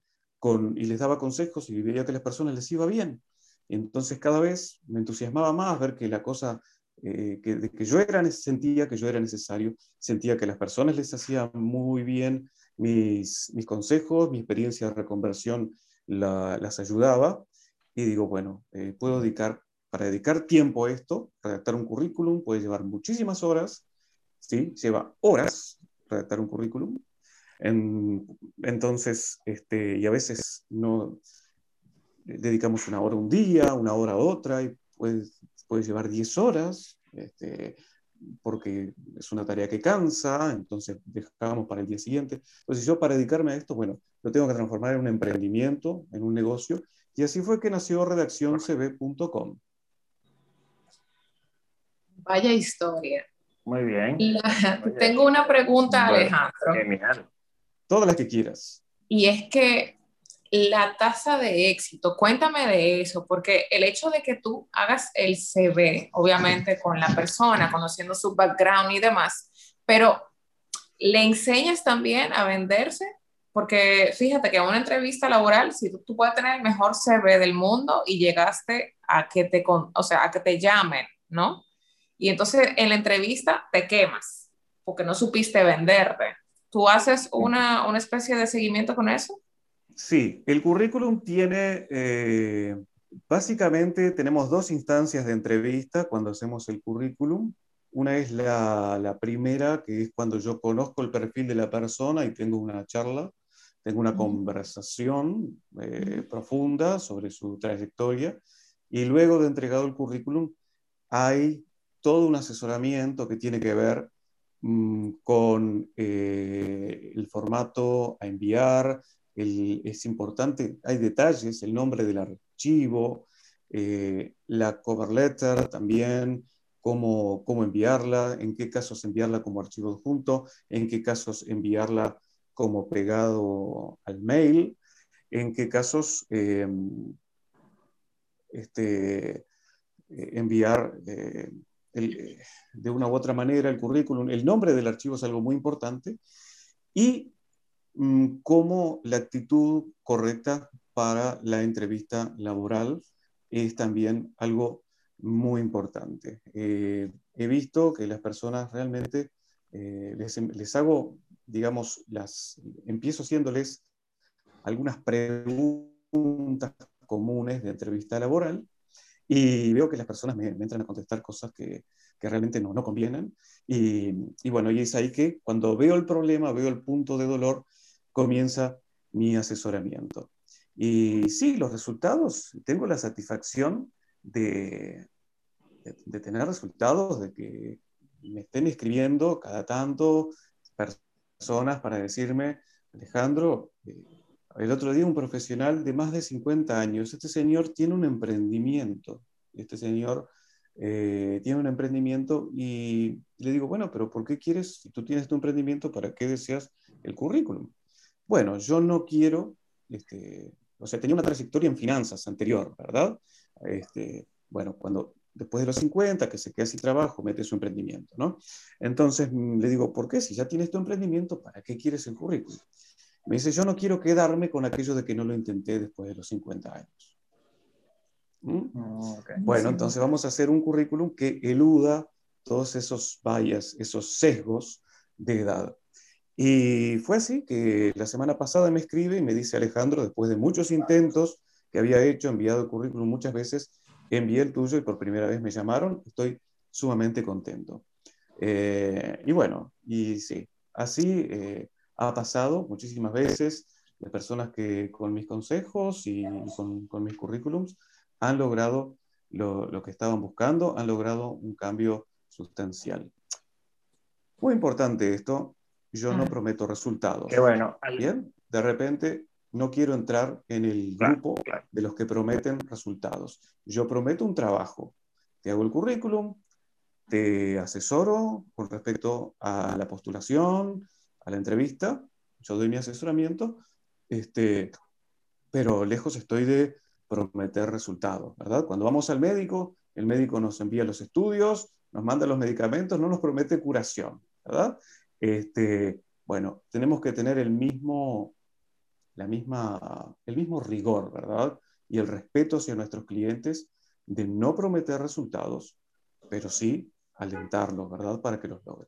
[SPEAKER 3] y les daba consejos y veía que a las personas les iba bien. entonces cada vez me entusiasmaba más ver que la cosa, eh, que, que yo era, sentía que yo era necesario, sentía que a las personas les hacía muy bien mis, mis consejos, mi experiencia de reconversión las ayudaba. Y digo, bueno, eh, puedo dedicar, para dedicar tiempo a esto, redactar un currículum puede llevar muchísimas horas, ¿sí? Lleva horas redactar un currículum, entonces, este, y a veces no dedicamos una hora un día, una hora otra, y puede, puede llevar 10 horas, este, porque es una tarea que cansa, entonces dejamos para el día siguiente. Entonces yo para dedicarme a esto, bueno, lo tengo que transformar en un emprendimiento, en un negocio, y así fue que nació redaccioncb.com.
[SPEAKER 1] Vaya historia.
[SPEAKER 2] Muy bien.
[SPEAKER 1] tengo una pregunta, Alejandro.
[SPEAKER 3] Genial. Todas las que quieras.
[SPEAKER 1] Y es que la tasa de éxito, cuéntame de eso, porque el hecho de que tú hagas el CV, obviamente con la persona, conociendo su background y demás, pero le enseñas también a venderse, porque fíjate que en una entrevista laboral, si tú, puedes tener el mejor CV del mundo y llegaste a que te, o sea, a que te llamen, ¿no? Y entonces en la entrevista te quemas porque no supiste venderte. ¿Tú haces una, una especie de seguimiento con eso?
[SPEAKER 3] Sí, el currículum tiene, eh, básicamente tenemos dos instancias de entrevista cuando hacemos el currículum. Una es la, la, primera, que es cuando yo conozco el perfil de la persona y tengo una charla, tengo una conversación eh, profunda sobre su trayectoria. Y luego de entregado el currículum, hay todo un asesoramiento que tiene que ver con eh, el formato a enviar, es importante, hay detalles, el nombre del archivo, eh, la cover letter también, cómo, cómo enviarla, en qué casos enviarla como archivo adjunto, en qué casos enviarla como pegado al mail, en qué casos eh, este, enviar de una u otra manera el currículum, el nombre del archivo es algo muy importante, y mm, cómo la actitud correcta para la entrevista laboral es también algo muy importante. Eh, he visto que las personas realmente eh, les, les, hago, digamos, las, empiezo haciéndoles algunas preguntas comunes de entrevista laboral y veo que las personas me, entran a contestar cosas que, que realmente no, no convienen. Y, y, bueno, y es ahí que cuando veo el problema, veo el punto de dolor, comienza mi asesoramiento. Y sí, los resultados, tengo la satisfacción de, de, tener resultados, de que me estén escribiendo cada tanto personas para decirme, Alejandro, eh, el otro día un profesional de más de 50 años, este señor tiene un emprendimiento, este señor eh, tiene un emprendimiento y le digo, bueno, pero ¿por qué quieres, si tú tienes tu emprendimiento, ¿para qué deseas el currículum? Bueno, yo no quiero, este, o sea, tenía una trayectoria en finanzas anterior, ¿verdad? Este, bueno, cuando después de los 50, que se queda sin trabajo, mete su emprendimiento, ¿no? Entonces le digo, ¿por qué? Si ya tienes tu emprendimiento, ¿para qué quieres el currículum? Me dice, yo no quiero quedarme con aquello de que no lo intenté después de los 50 años. ¿Mm? Ah, bueno, entonces vamos a hacer un currículum que eluda todos esos vallas, esos sesgos de edad. Y fue así que la semana pasada me escribe y me dice Alejandro, después de muchos intentos que había hecho, enviado el currículum muchas veces, envié el tuyo y por primera vez me llamaron, estoy sumamente contento. Eh, y bueno, y sí, así eh, ha pasado muchísimas veces de personas que con mis consejos y con, con mis currículums han logrado lo, lo, que estaban buscando, han logrado un cambio sustancial. Muy importante esto, yo no prometo resultados.
[SPEAKER 2] Qué bueno.
[SPEAKER 3] Bien, de repente no quiero entrar en el grupo de los que prometen resultados. Yo prometo un trabajo. Te hago el currículum, te asesoro con respecto a la postulación, a la entrevista, yo doy mi asesoramiento, este, pero lejos estoy de prometer resultados, ¿verdad? Cuando vamos al médico, el médico nos envía los estudios, nos manda los medicamentos, no nos promete curación, ¿verdad? Este, bueno, tenemos que tener el mismo, la misma, el mismo rigor, ¿verdad? Y el respeto hacia nuestros clientes de no prometer resultados, pero sí alentarlos, ¿verdad? Para que los logren.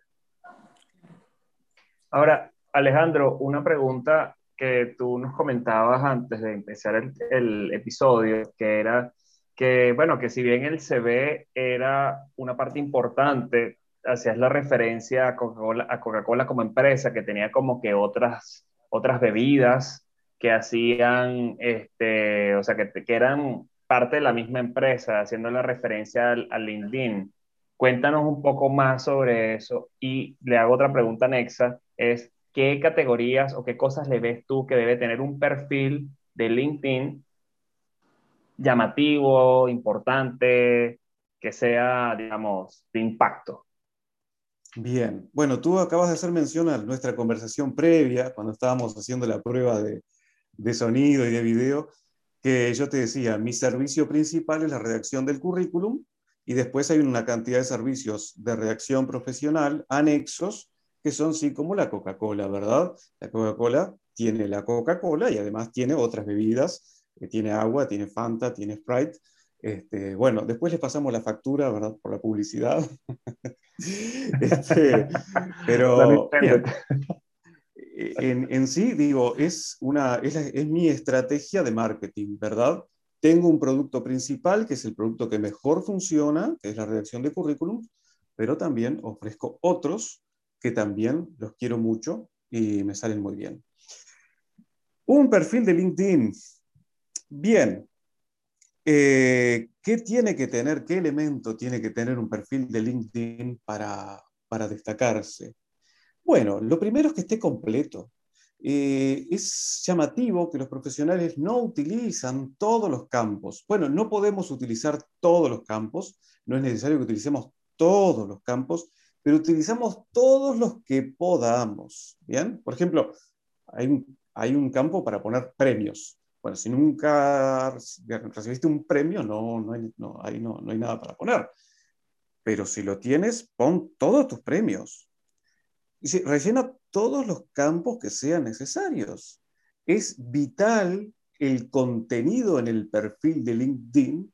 [SPEAKER 2] Ahora, Alejandro, una pregunta que tú nos comentabas antes de empezar el, episodio, que era que, bueno, que si bien el CV era una parte importante, hacías la referencia a Coca-Cola como empresa, que tenía como que otras, otras bebidas que hacían, este, o sea, que, que eran parte de la misma empresa, haciendo la referencia al, al LinkedIn. Cuéntanos un poco más sobre eso y le hago otra pregunta anexa es qué categorías o qué cosas le ves tú que debe tener un perfil de LinkedIn llamativo, importante, que sea, digamos, de impacto.
[SPEAKER 3] Bien, bueno, tú acabas de hacer mención a nuestra conversación previa, cuando estábamos haciendo la prueba de, de sonido y de video, que yo te decía, mi servicio principal es la redacción del currículum y después hay una cantidad de servicios de redacción profesional anexos que son sí como la Coca-Cola, ¿verdad? La Coca-Cola tiene la Coca-Cola y además tiene otras bebidas, eh, tiene agua, tiene Fanta, tiene Sprite. Este, bueno, después les pasamos la factura, ¿verdad? Por la publicidad. Este, pero en, en, sí, digo, es, una, es, es mi estrategia de marketing, ¿verdad? Tengo un producto principal, que es el producto que mejor funciona, que es la redacción de currículum, pero también ofrezco otros que también los quiero mucho y me salen muy bien. Un perfil de LinkedIn. Bien. Eh, ¿Qué tiene que tener, qué elemento tiene que tener un perfil de LinkedIn para, para destacarse? Bueno, lo primero es que esté completo. Eh, es llamativo que los profesionales no utilizan todos los campos. Bueno, no podemos utilizar todos los campos, no es necesario que utilicemos todos los campos, pero utilizamos todos los que podamos. ¿Bien? Por ejemplo, hay un, campo para poner premios. Bueno, si nunca recibiste un premio, no, no hay nada para poner. Pero si lo tienes, pon todos tus premios. Y si, rellena todos los campos que sean necesarios. Es vital el contenido en el perfil de LinkedIn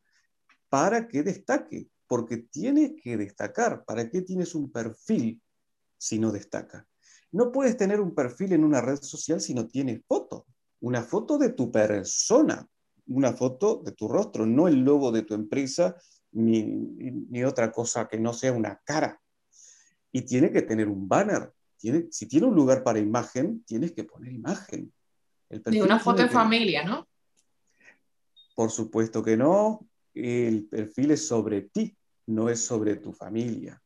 [SPEAKER 3] para que destaque porque tiene que destacar. ¿Para qué tienes un perfil si no destaca? No puedes tener un perfil en una red social si no tienes foto. Una foto de tu persona, una foto de tu rostro, no el logo de tu empresa ni, ni otra cosa que no sea una cara. Y tiene que tener un banner. Tiene, si tiene un lugar para imagen, tienes que poner imagen.
[SPEAKER 1] Y una foto de familia, ¿no?
[SPEAKER 3] Por supuesto que no. El perfil es sobre ti, no es sobre tu familia.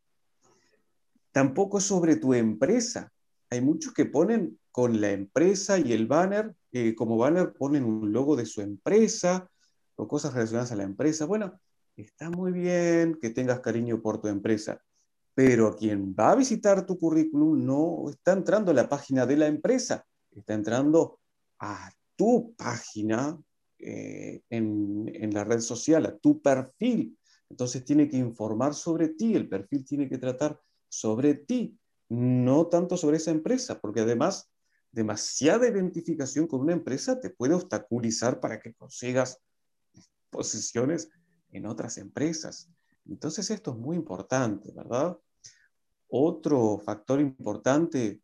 [SPEAKER 3] Tampoco es sobre tu empresa. Hay muchos que ponen con la empresa y el banner, eh, como banner ponen un logo de su empresa o cosas relacionadas a la empresa. Bueno, está muy bien que tengas cariño por tu empresa, pero quien va a visitar tu currículum no está entrando a la página de la empresa, está entrando a tu página eh, en, la red social, a tu perfil. Entonces tiene que informar sobre ti, el perfil tiene que tratar sobre ti, no tanto sobre esa empresa, porque además demasiada identificación con una empresa te puede obstaculizar para que consigas posiciones en otras empresas. Entonces esto es muy importante, ¿verdad? Otro factor importante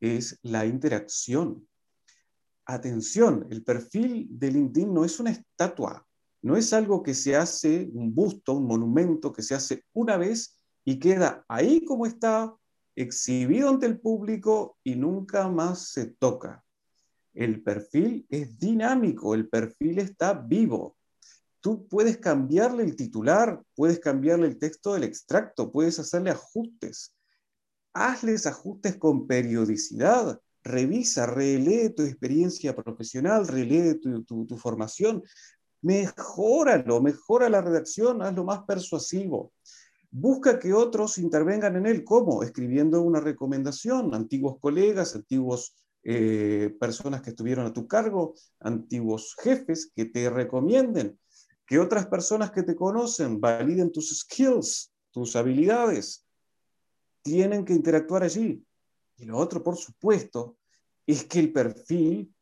[SPEAKER 3] es la interacción. Atención, el perfil de LinkedIn no es una estatua, no es algo que se hace, un busto, un monumento que se hace una vez y queda ahí como está, exhibido ante el público y nunca más se toca. El perfil es dinámico, el perfil está vivo. Tú puedes cambiarle el titular, puedes cambiarle el texto del extracto, puedes hacerle ajustes. Hazles ajustes con periodicidad. Revisa, relee tu experiencia profesional, relee tu, tu formación. Mejóralo, mejora la redacción, hazlo más persuasivo. Busca que otros intervengan en él. ¿Cómo? Escribiendo una recomendación, antiguos colegas, antiguos eh, personas que estuvieron a tu cargo, antiguos jefes que te recomienden, que otras personas que te conocen validen tus skills, tus habilidades. Tienen que interactuar allí. Y lo otro, por supuesto, es que el perfil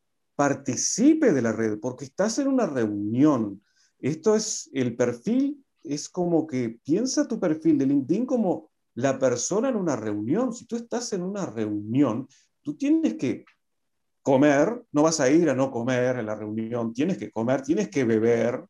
[SPEAKER 3] participe de la red, porque estás en una reunión. Esto es el perfil es como que piensa tu perfil de LinkedIn como la persona en una reunión. Si tú estás en una reunión, tú tienes que comer, no vas a ir a no comer en la reunión, tienes que comer, tienes que beber.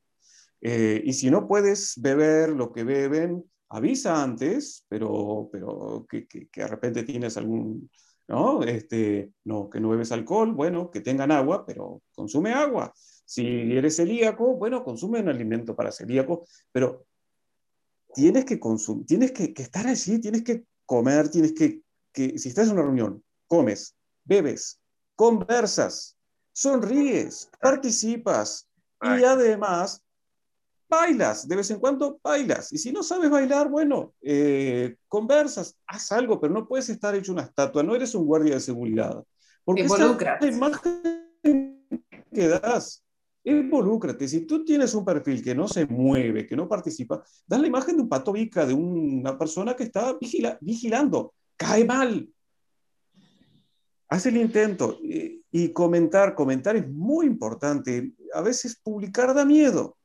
[SPEAKER 3] Eh, y si no puedes beber lo que beben, avisa antes, pero, pero que, que, que de repente tienes algún, ¿no? Este, no, que no bebes alcohol, bueno, que tengan agua, pero consume agua. Si eres celíaco, bueno, consume un alimento para celíaco, pero tienes que consumir, tienes que, estar allí, tienes que comer, tienes que, que, si estás en una reunión, comes, bebes, conversas, sonríes, participas y además bailas, de vez en cuando bailas. Y si no sabes bailar, bueno, eh, conversas, haz algo, pero no puedes estar hecho una estatua, no eres un guardia de seguridad. Porque esa imagen que das Involúcrate. Si tú tienes un perfil que no se mueve, que no participa, da la imagen de un pato bica, de una persona que está vigilando. Cae mal. Haz el intento. Y, comentar, comentar es muy importante. A veces publicar da miedo.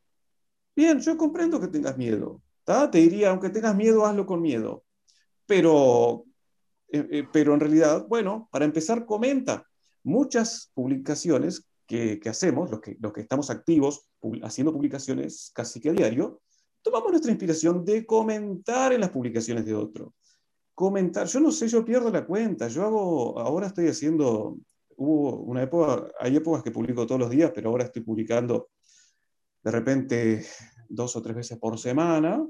[SPEAKER 3] Bien, yo comprendo que tengas miedo. Te diría, aunque tengas miedo, hazlo con miedo. Pero, eh, eh, pero en realidad, bueno, para empezar, comenta. Muchas publicaciones que, hacemos, los que, los que estamos activos haciendo publicaciones casi que a diario, tomamos nuestra inspiración de comentar en las publicaciones de otro. Comentar, yo no sé, yo pierdo la cuenta, yo hago, ahora estoy haciendo, hubo una época, hay épocas que publico todos los días, pero ahora estoy publicando de repente dos o tres veces por semana,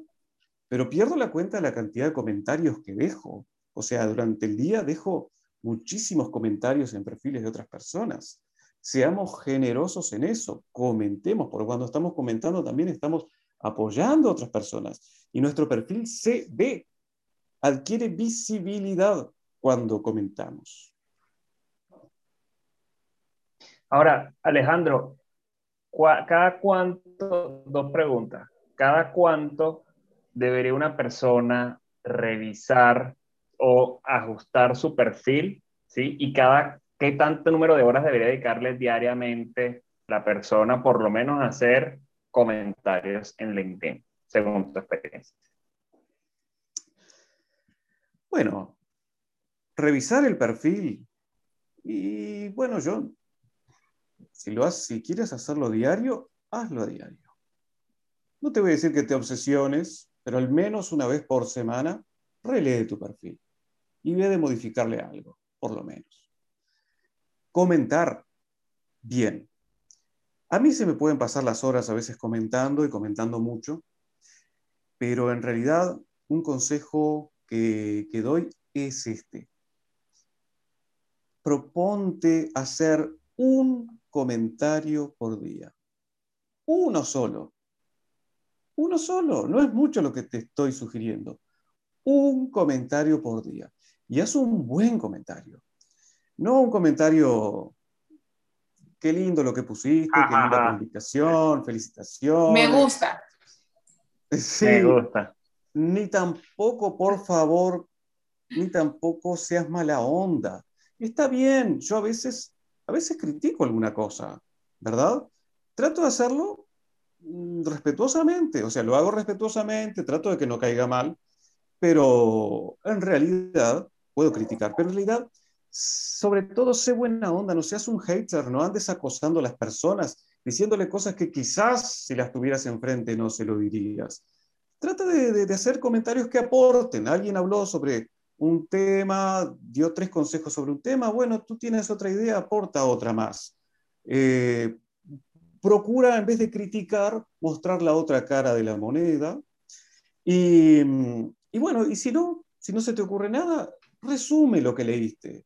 [SPEAKER 3] pero pierdo la cuenta de la cantidad de comentarios que dejo. O sea, durante el día dejo muchísimos comentarios en perfiles de otras personas. Seamos generosos en eso, comentemos, porque cuando estamos comentando también estamos apoyando a otras personas y nuestro perfil se ve, adquiere visibilidad cuando comentamos.
[SPEAKER 2] Ahora, Alejandro, ¿cada cuánto, dos preguntas, cada cuánto debería una persona revisar o ajustar su perfil, ¿sí? Y cada ¿qué tanto número de horas debería dedicarle diariamente la persona, por lo menos, a hacer comentarios en LinkedIn, según tu experiencia?
[SPEAKER 3] Bueno, revisar el perfil. Y bueno, yo, si, lo si quieres hacerlo diario, hazlo a diario. No te voy a decir que te obsesiones, pero al menos una vez por semana, relee tu perfil y ve de modificarle algo, por lo menos. Comentar bien. A mí se me pueden pasar las horas a veces comentando y comentando mucho, pero en realidad un consejo que doy es este. Proponte hacer un comentario por día. Uno solo. Uno solo. No es mucho lo que te estoy sugiriendo. Un comentario por día. Y haz un buen comentario. No un comentario, qué lindo lo que pusiste, qué linda publicación, felicitaciones.
[SPEAKER 1] Me gusta.
[SPEAKER 3] Sí. Me gusta. Ni tampoco, por favor, ni tampoco seas mala onda. Está bien, yo a veces, a veces critico alguna cosa, ¿verdad? Trato de hacerlo mm, respetuosamente, o sea, lo hago respetuosamente, trato de que no caiga mal, pero en realidad puedo criticar, pero en realidad, sobre todo, sé buena onda, no seas un hater, no andes acosando a las personas, diciéndole cosas que quizás si las tuvieras enfrente no se lo dirías. Trata de, de hacer comentarios que aporten. Alguien habló sobre un tema, dio tres consejos sobre un tema, bueno, tú tienes otra idea, aporta otra más. Eh, procura, en vez de criticar, mostrar la otra cara de la moneda. Y, bueno, y si no, si no se te ocurre nada, resume lo que leíste.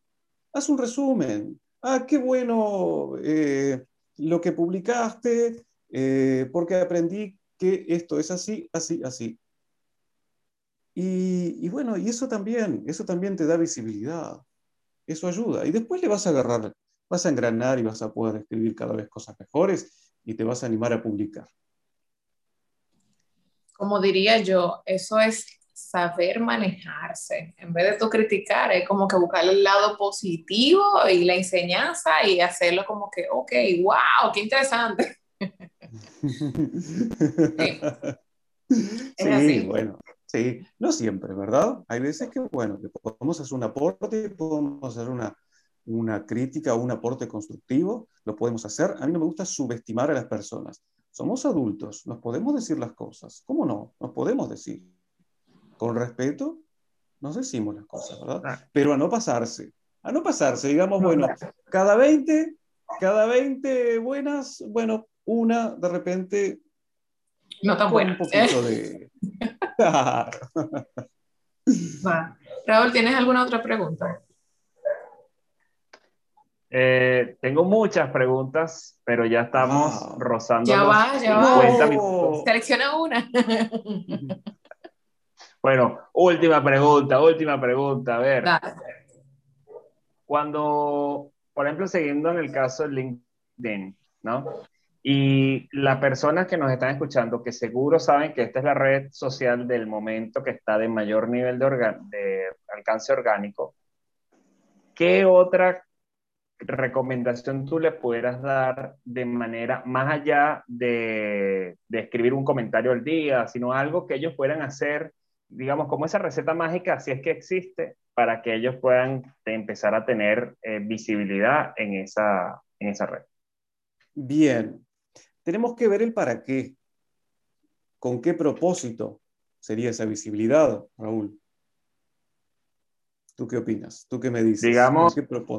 [SPEAKER 3] Haz un resumen. Ah, qué bueno eh, lo que publicaste, eh, porque aprendí que esto es así, así, así. Y, bueno, y eso también, eso también te da visibilidad, eso ayuda. Y después le vas a agarrar, vas a engranar y vas a poder escribir cada vez cosas mejores y te vas a animar a publicar.
[SPEAKER 1] Como diría yo, eso es saber manejarse. En vez de tú criticar, es como que buscar el lado positivo y la enseñanza y hacerlo como que, ok, wow, qué interesante.
[SPEAKER 3] sí bueno. Sí, no siempre, ¿verdad? Hay veces que, bueno, que podemos hacer un aporte, podemos hacer una, una crítica o un aporte constructivo, lo podemos hacer. A mí no me gusta subestimar a las personas. Somos adultos, nos podemos decir las cosas. ¿Cómo no? Nos podemos decir. Con respeto, nos decimos las cosas, ¿verdad? Pero a no pasarse. A no pasarse, digamos, bueno, cada 20, cada 20 buenas, bueno, una de repente
[SPEAKER 1] no tan buena.
[SPEAKER 3] Un poquito de,
[SPEAKER 1] Raúl, ¿tienes alguna otra pregunta?
[SPEAKER 2] Eh, tengo muchas preguntas, pero ya estamos rozando.
[SPEAKER 1] Ya va, ya va. Selecciona una.
[SPEAKER 2] bueno, última pregunta, última pregunta. A ver. Cuando, por ejemplo, siguiendo en el caso de LinkedIn, ¿no? Y las personas que nos están escuchando, que seguro saben que esta es la red social del momento que está de mayor nivel de, de alcance orgánico, ¿qué otra recomendación tú le pudieras dar de manera más allá de, de, escribir un comentario al día, sino algo que ellos puedan hacer, digamos, como esa receta mágica, si es que existe, para que ellos puedan empezar a tener eh, visibilidad en esa, en esa red?
[SPEAKER 3] Bien, tenemos que ver el para qué, con qué propósito sería esa visibilidad, Raúl. ¿Tú qué opinas? ¿Tú qué me dices?
[SPEAKER 2] Digamos,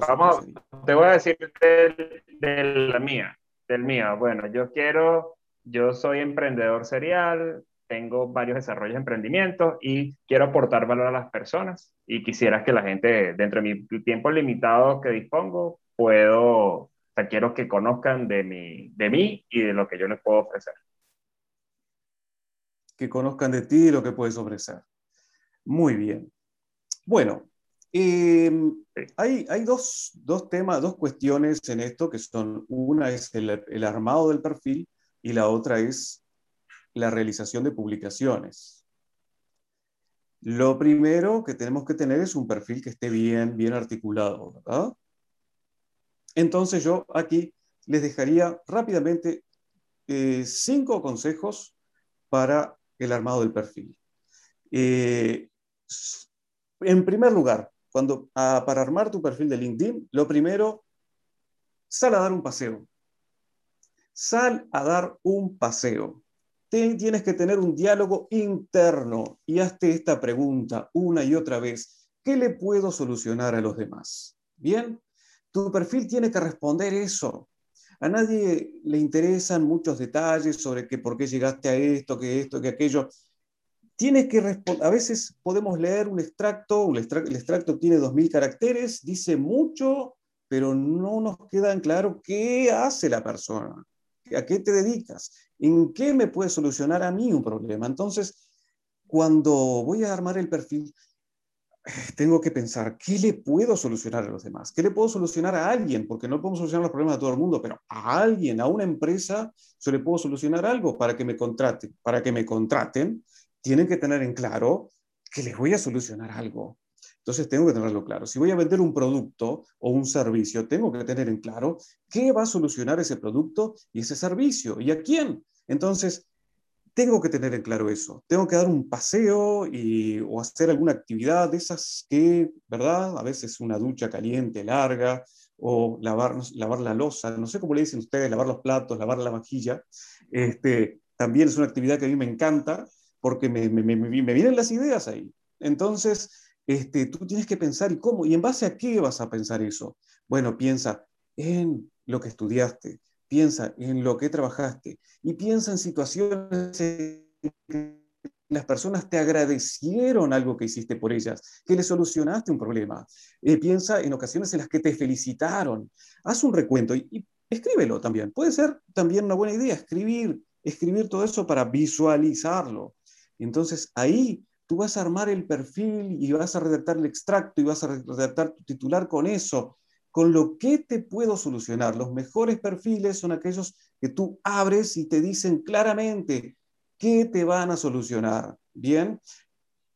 [SPEAKER 2] vamos, te voy a decir de, la mía, del mío. Bueno, yo quiero, yo soy emprendedor serial, tengo varios desarrollos de emprendimientos y quiero aportar valor a las personas y quisiera que la gente, dentro de mi tiempo limitado que dispongo, puedo sea, quiero que conozcan de, mi, de mí y de lo que yo les puedo ofrecer.
[SPEAKER 3] Que conozcan de ti y lo que puedes ofrecer. Muy bien. Bueno, em, hay, hay dos, dos, temas, dos cuestiones en esto que son, una es el, el armado del perfil y la otra es la realización de publicaciones. Lo primero que tenemos que tener es un perfil que esté bien, bien articulado, ¿verdad? Entonces yo aquí les dejaría rápidamente eh, cinco consejos para el armado del perfil. Eh, en primer lugar, cuando, ah, para armar tu perfil de LinkedIn, lo primero, sal a dar un paseo. Sal a dar un paseo. Tienes que tener un diálogo interno y hazte esta pregunta una y otra vez. ¿Qué le puedo solucionar a los demás? Bien, tu perfil tiene que responder eso. A nadie le interesan muchos detalles sobre que por qué llegaste a esto, que esto, que aquello. Tienes que responder. A veces podemos leer un extracto, el extracto tiene 2.000 caracteres, dice mucho, pero no nos queda en claro qué hace la persona, a qué te dedicas, en qué me puede solucionar a mí un problema. Entonces, cuando voy a armar el perfil, tengo que pensar, ¿qué le puedo solucionar a los demás? ¿Qué le puedo solucionar a alguien? Porque no podemos solucionar los problemas de todo el mundo, pero a alguien, a una empresa, se le puedo solucionar algo para que me contraten. Para que me contraten, tienen que tener en claro que les voy a solucionar algo. Entonces tengo que tenerlo claro. Si voy a vender un producto o un servicio, tengo que tener en claro qué va a solucionar ese producto y ese servicio y a quién. Entonces, tengo que tener en claro eso. Tengo que dar un paseo y, o hacer alguna actividad de esas que, ¿verdad? A veces una ducha caliente, larga, o lavar, lavar la losa, no sé cómo le dicen ustedes, lavar los platos, lavar la vajilla. Este, también es una actividad que a mí me encanta porque me, me, vienen las ideas ahí. Entonces, este, tú tienes que pensar, ¿y cómo? ¿Y en base a qué vas a pensar eso? Bueno, piensa en lo que estudiaste, piensa en lo que trabajaste y piensa en situaciones en las personas te agradecieron algo que hiciste por ellas, que le solucionaste un problema. Eh, piensa en ocasiones en las que te felicitaron. Haz un recuento y, y escríbelo también. Puede ser también una buena idea escribir, escribir todo eso para visualizarlo. Entonces ahí tú vas a armar el perfil y vas a redactar el extracto y vas a redactar tu titular con eso con lo que te puedo solucionar. Los mejores perfiles son aquellos que tú abres y te dicen claramente qué te van a solucionar. Bien,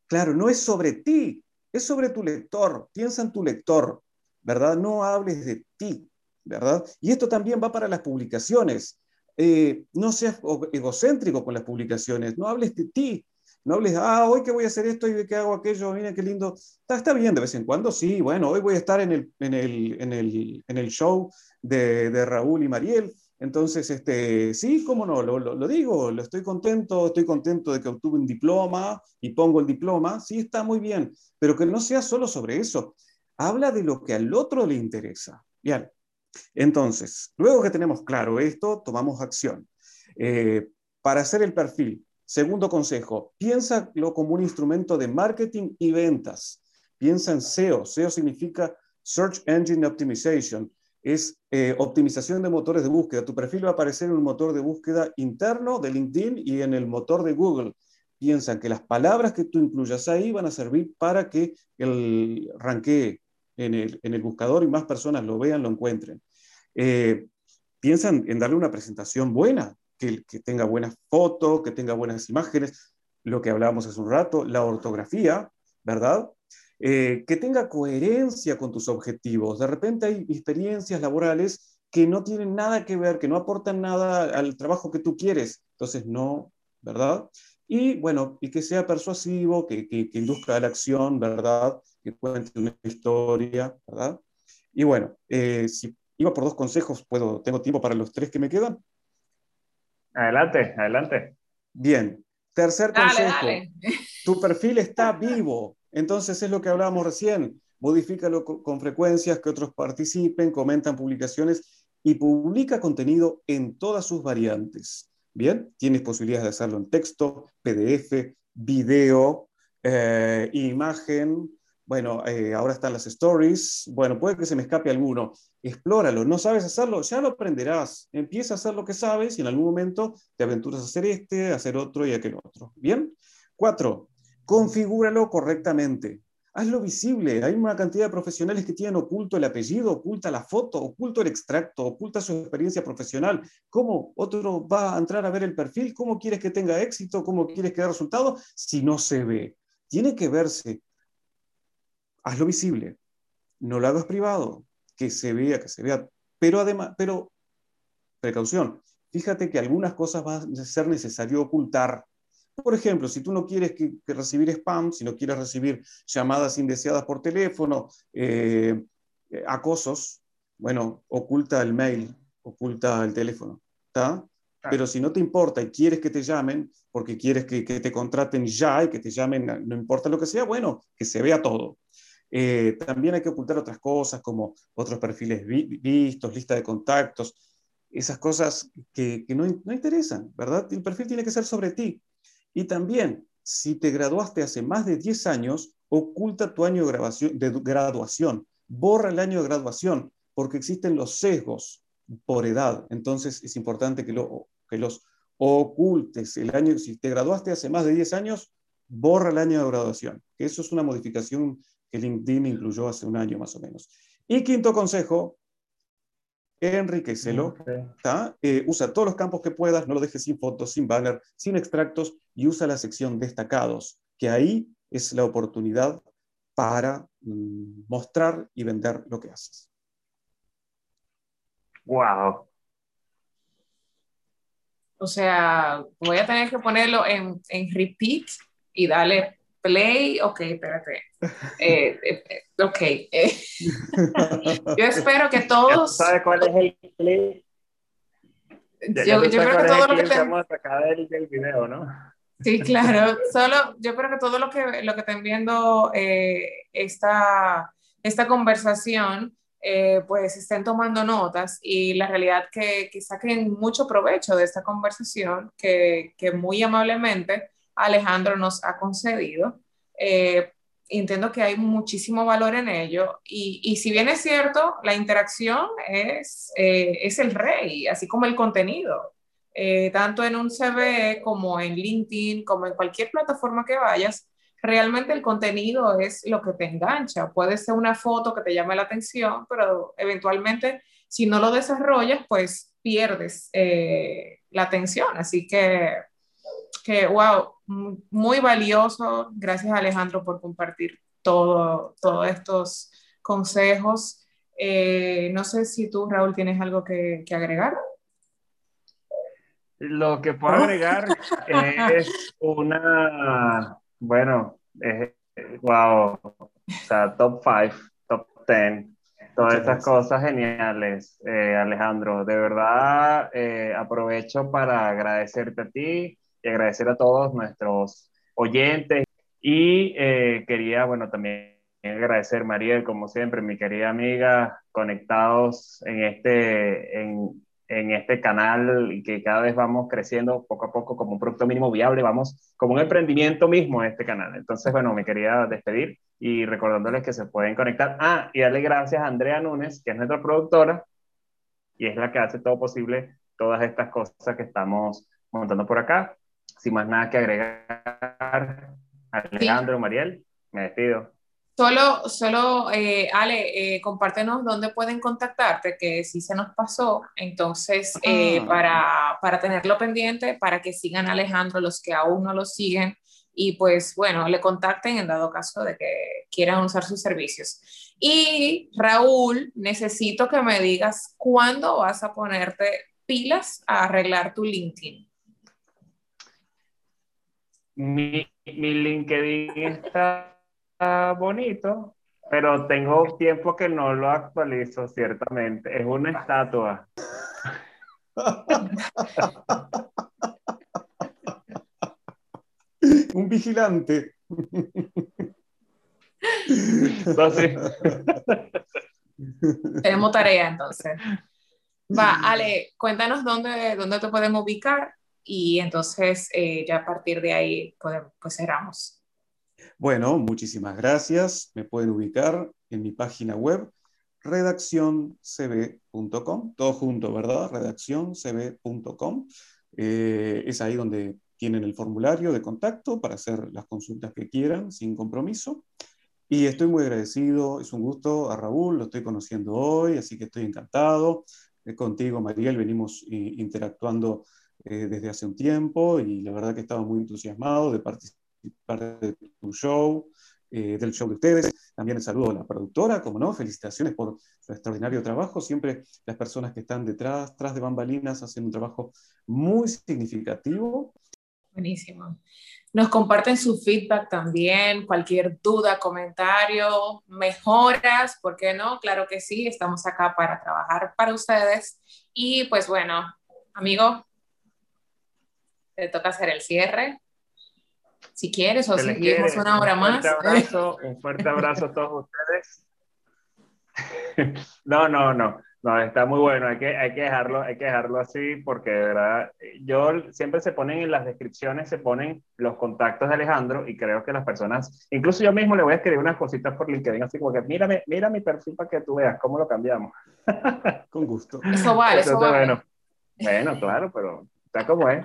[SPEAKER 3] claro, no es sobre ti, es sobre tu lector. Piensa en tu lector, ¿verdad? No hables de ti, ¿verdad? Y esto también va para las publicaciones. Eh, no seas egocéntrico con las publicaciones, no hables de ti, no hables, ah, hoy que voy a hacer esto y que hago aquello, mira qué lindo. Está, está, bien de vez en cuando, sí, bueno, hoy voy a estar en el, en el, en el, en el show de, de, Raúl y Mariel. Entonces, este, sí, cómo no, lo, lo, digo, lo estoy contento, estoy contento de que obtuve un diploma y pongo el diploma, sí, está muy bien, pero que no sea solo sobre eso. Habla de lo que al otro le interesa. Bien, entonces, luego que tenemos claro esto, tomamos acción. Eh, para hacer el perfil, Segundo consejo, piénsalo como un instrumento de marketing y ventas. Piensa en SEO. SEO significa Search Engine Optimization. Es eh, optimización de motores de búsqueda. Tu perfil va a aparecer en un motor de búsqueda interno de LinkedIn y en el motor de Google. Piensa que las palabras que tú incluyas ahí van a servir para que el ranquee en el, buscador y más personas lo vean, lo encuentren. Eh, piensan en darle una presentación buena que, tenga buenas fotos, que tenga buenas imágenes, lo que hablábamos hace un rato, la ortografía, ¿verdad? Eh, que tenga coherencia con tus objetivos. De repente hay experiencias laborales que no tienen nada que ver, que no aportan nada al trabajo que tú quieres. Entonces, no, ¿verdad? Y bueno, y que sea persuasivo, que, induzca a la acción, ¿verdad? Que cuente una historia, ¿verdad? Y bueno, eh, si iba por dos consejos, puedo, tengo tiempo para los tres que me quedan.
[SPEAKER 2] Adelante, adelante.
[SPEAKER 3] Bien. Tercer consejo. Tu perfil está vivo. Entonces es lo que hablábamos recién. Modifícalo con frecuencias, que otros participen, comentan publicaciones y publica contenido en todas sus variantes. Bien, tienes posibilidades de hacerlo en texto, PDF, video, eh, imagen, bueno, eh, ahora están las stories, bueno, puede que se me escape alguno, explóralo, no sabes hacerlo, ya lo aprenderás, empieza a hacer lo que sabes y en algún momento te aventuras a hacer este, a hacer otro y aquel otro. Bien, cuatro, configúralo correctamente. Hazlo visible. Hay una cantidad de profesionales que tienen oculto el apellido, oculta la foto, oculto el extracto, oculta su experiencia profesional. ¿Cómo otro va a entrar a ver el perfil? ¿Cómo quieres que tenga éxito? ¿Cómo quieres que dé resultado? Si no se ve. Tiene que verse hazlo visible, no lo hagas privado, que se vea, que se vea, pero además, pero precaución, fíjate que algunas cosas va a ser necesario ocultar. Por ejemplo, si tú no quieres que, recibir spam, si no quieres recibir llamadas indeseadas por teléfono, eh, acosos, bueno, oculta el mail, oculta el teléfono. ¿está? Pero si no te importa y quieres que te llamen, porque quieres que, que te contraten ya y que te llamen, no importa lo que sea, bueno, que se vea todo. Eh, también hay que ocultar otras cosas como otros perfiles vistos, lista de contactos, esas cosas que, que no, no, interesan, ¿verdad? El perfil tiene que ser sobre ti. Y también, si te graduaste hace más de 10 años, oculta tu año de, graduación, de graduación, borra el año de graduación, porque existen los sesgos por edad. Entonces es importante que, lo, que los ocultes. El año, si te graduaste hace más de 10 años, borra el año de graduación. Eso es una modificación que LinkedIn incluyó hace un año más o menos. Y quinto consejo, enriquecelo. Eh, usa todos los campos que puedas, no lo dejes sin fotos, sin banner, sin extractos y usa la sección destacados, que ahí es la oportunidad para mm, mostrar y vender lo que haces.
[SPEAKER 2] Wow.
[SPEAKER 1] O sea, voy a tener que ponerlo en, en repeat y darle play. Ok, espérate. Eh, eh, eh ok. yo espero que todos.
[SPEAKER 2] ¿Sabes cuál es el play?
[SPEAKER 1] Yo, yo creo que todo lo que te...
[SPEAKER 2] vamos a sacar del, del video, ¿no?
[SPEAKER 1] Sí, claro. Solo, yo creo que todo lo que, lo que estén viendo eh, esta, esta conversación eh, pues estén tomando notas y la realidad que, que saquen mucho provecho de esta conversación que, que muy amablemente Alejandro nos ha concedido. Eh, entiendo que hay muchísimo valor en ello y, y si bien es cierto, la interacción es, eh, es el rey, así como el contenido. tanto en un CV como en LinkedIn, como en cualquier plataforma que vayas, realmente el contenido es lo que te engancha. Puede ser una foto que te llame la atención, pero eventualmente si no lo desarrollas, pues pierdes eh, la atención. Así que, que, wow, muy valioso. Gracias Alejandro por compartir todo, todos estos consejos. Eh, no sé si tú, Raúl, tienes algo que, que agregar.
[SPEAKER 2] Lo que puedo agregar es una bueno, wow, o sea, top 5, top 10, todas estas cosas geniales, eh, Alejandro. De verdad, eh, aprovecho para agradecerte a ti y agradecer a todos nuestros oyentes. Y eh, quería, bueno, también agradecer, Mariel, como siempre, mi querida amiga, conectados en este, en, en este canal que cada vez vamos creciendo poco a poco como un producto mínimo viable, vamos como un emprendimiento mismo en este canal. Entonces, bueno, me quería despedir y recordándoles que se pueden conectar. Ah, y darle gracias a Andrea Núñez, que es nuestra productora y es la que hace todo posible, todas estas cosas que estamos montando por acá. Sin más nada que agregar, Alejandro, Mariel, me despido.
[SPEAKER 1] Solo, solo eh, Ale, eh, compártenos dónde pueden contactarte, que sí se nos pasó. Entonces, eh, ah. para, para, tenerlo pendiente, para que sigan a Alejandro los que aún no lo siguen y pues bueno, le contacten en dado caso de que quieran usar sus servicios. Y Raúl, necesito que me digas cuándo vas a ponerte pilas a arreglar tu LinkedIn.
[SPEAKER 2] Mi, mi LinkedIn está bonito, pero tengo tiempo que no lo actualizo, ciertamente. Es una estatua.
[SPEAKER 3] Un vigilante.
[SPEAKER 1] Tenemos tarea entonces. Va, Ale, cuéntanos dónde, dónde te podemos ubicar y entonces eh, ya a partir de ahí pues, pues cerramos.
[SPEAKER 3] Bueno, muchísimas gracias. Me pueden ubicar en mi página web redaccioncb.com, todo junto, ¿verdad? redaccioncb.com. Eh, es ahí donde tienen el formulario de contacto para hacer las consultas que quieran sin compromiso. Y estoy muy agradecido, es un gusto a Raúl, lo estoy conociendo hoy, así que estoy encantado. Eh, contigo, Mariel, venimos interactuando eh, desde hace un tiempo y la verdad que estaba muy entusiasmado de participar de tu show, eh, del show de ustedes. También el saludo a la productora, como no, felicitaciones por su extraordinario trabajo. Siempre las personas que están detrás, tras de bambalinas, hacen un trabajo muy significativo.
[SPEAKER 1] Buenísimo. Nos comparten su feedback también, cualquier duda, comentario, mejoras, ¿por qué no? Claro que sí, estamos acá para trabajar para ustedes. Y pues bueno, amigo, te toca hacer el cierre. Si quieres, o si seguimos una hora más.
[SPEAKER 2] un fuerte abrazo a todos ustedes. no, no, no. No, está muy bueno, hay que, hay que, dejarlo, hay que dejarlo así porque de verdad, yo siempre se ponen en las descripciones, se ponen los contactos de Alejandro y creo que las personas, incluso yo mismo le voy a escribir unas cositas por LinkedIn, así como que mírame, mira mi perfil para que tú veas cómo lo cambiamos.
[SPEAKER 3] Con gusto.
[SPEAKER 1] Eso vale, eso vale.
[SPEAKER 2] Bueno, bueno, claro, pero está como es.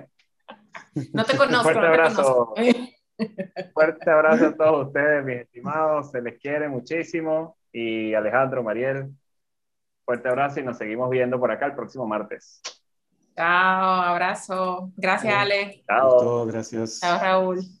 [SPEAKER 1] No te conozco.
[SPEAKER 2] Fuerte abrazo. Fuerte abrazo a todos ustedes, mis estimados, se les quiere muchísimo y Alejandro, Mariel, Fuerte abrazo y nos seguimos viendo por acá el próximo martes.
[SPEAKER 1] Chao, abrazo. Gracias, Ale.
[SPEAKER 3] Chao. gracias.
[SPEAKER 1] Chao, Raúl.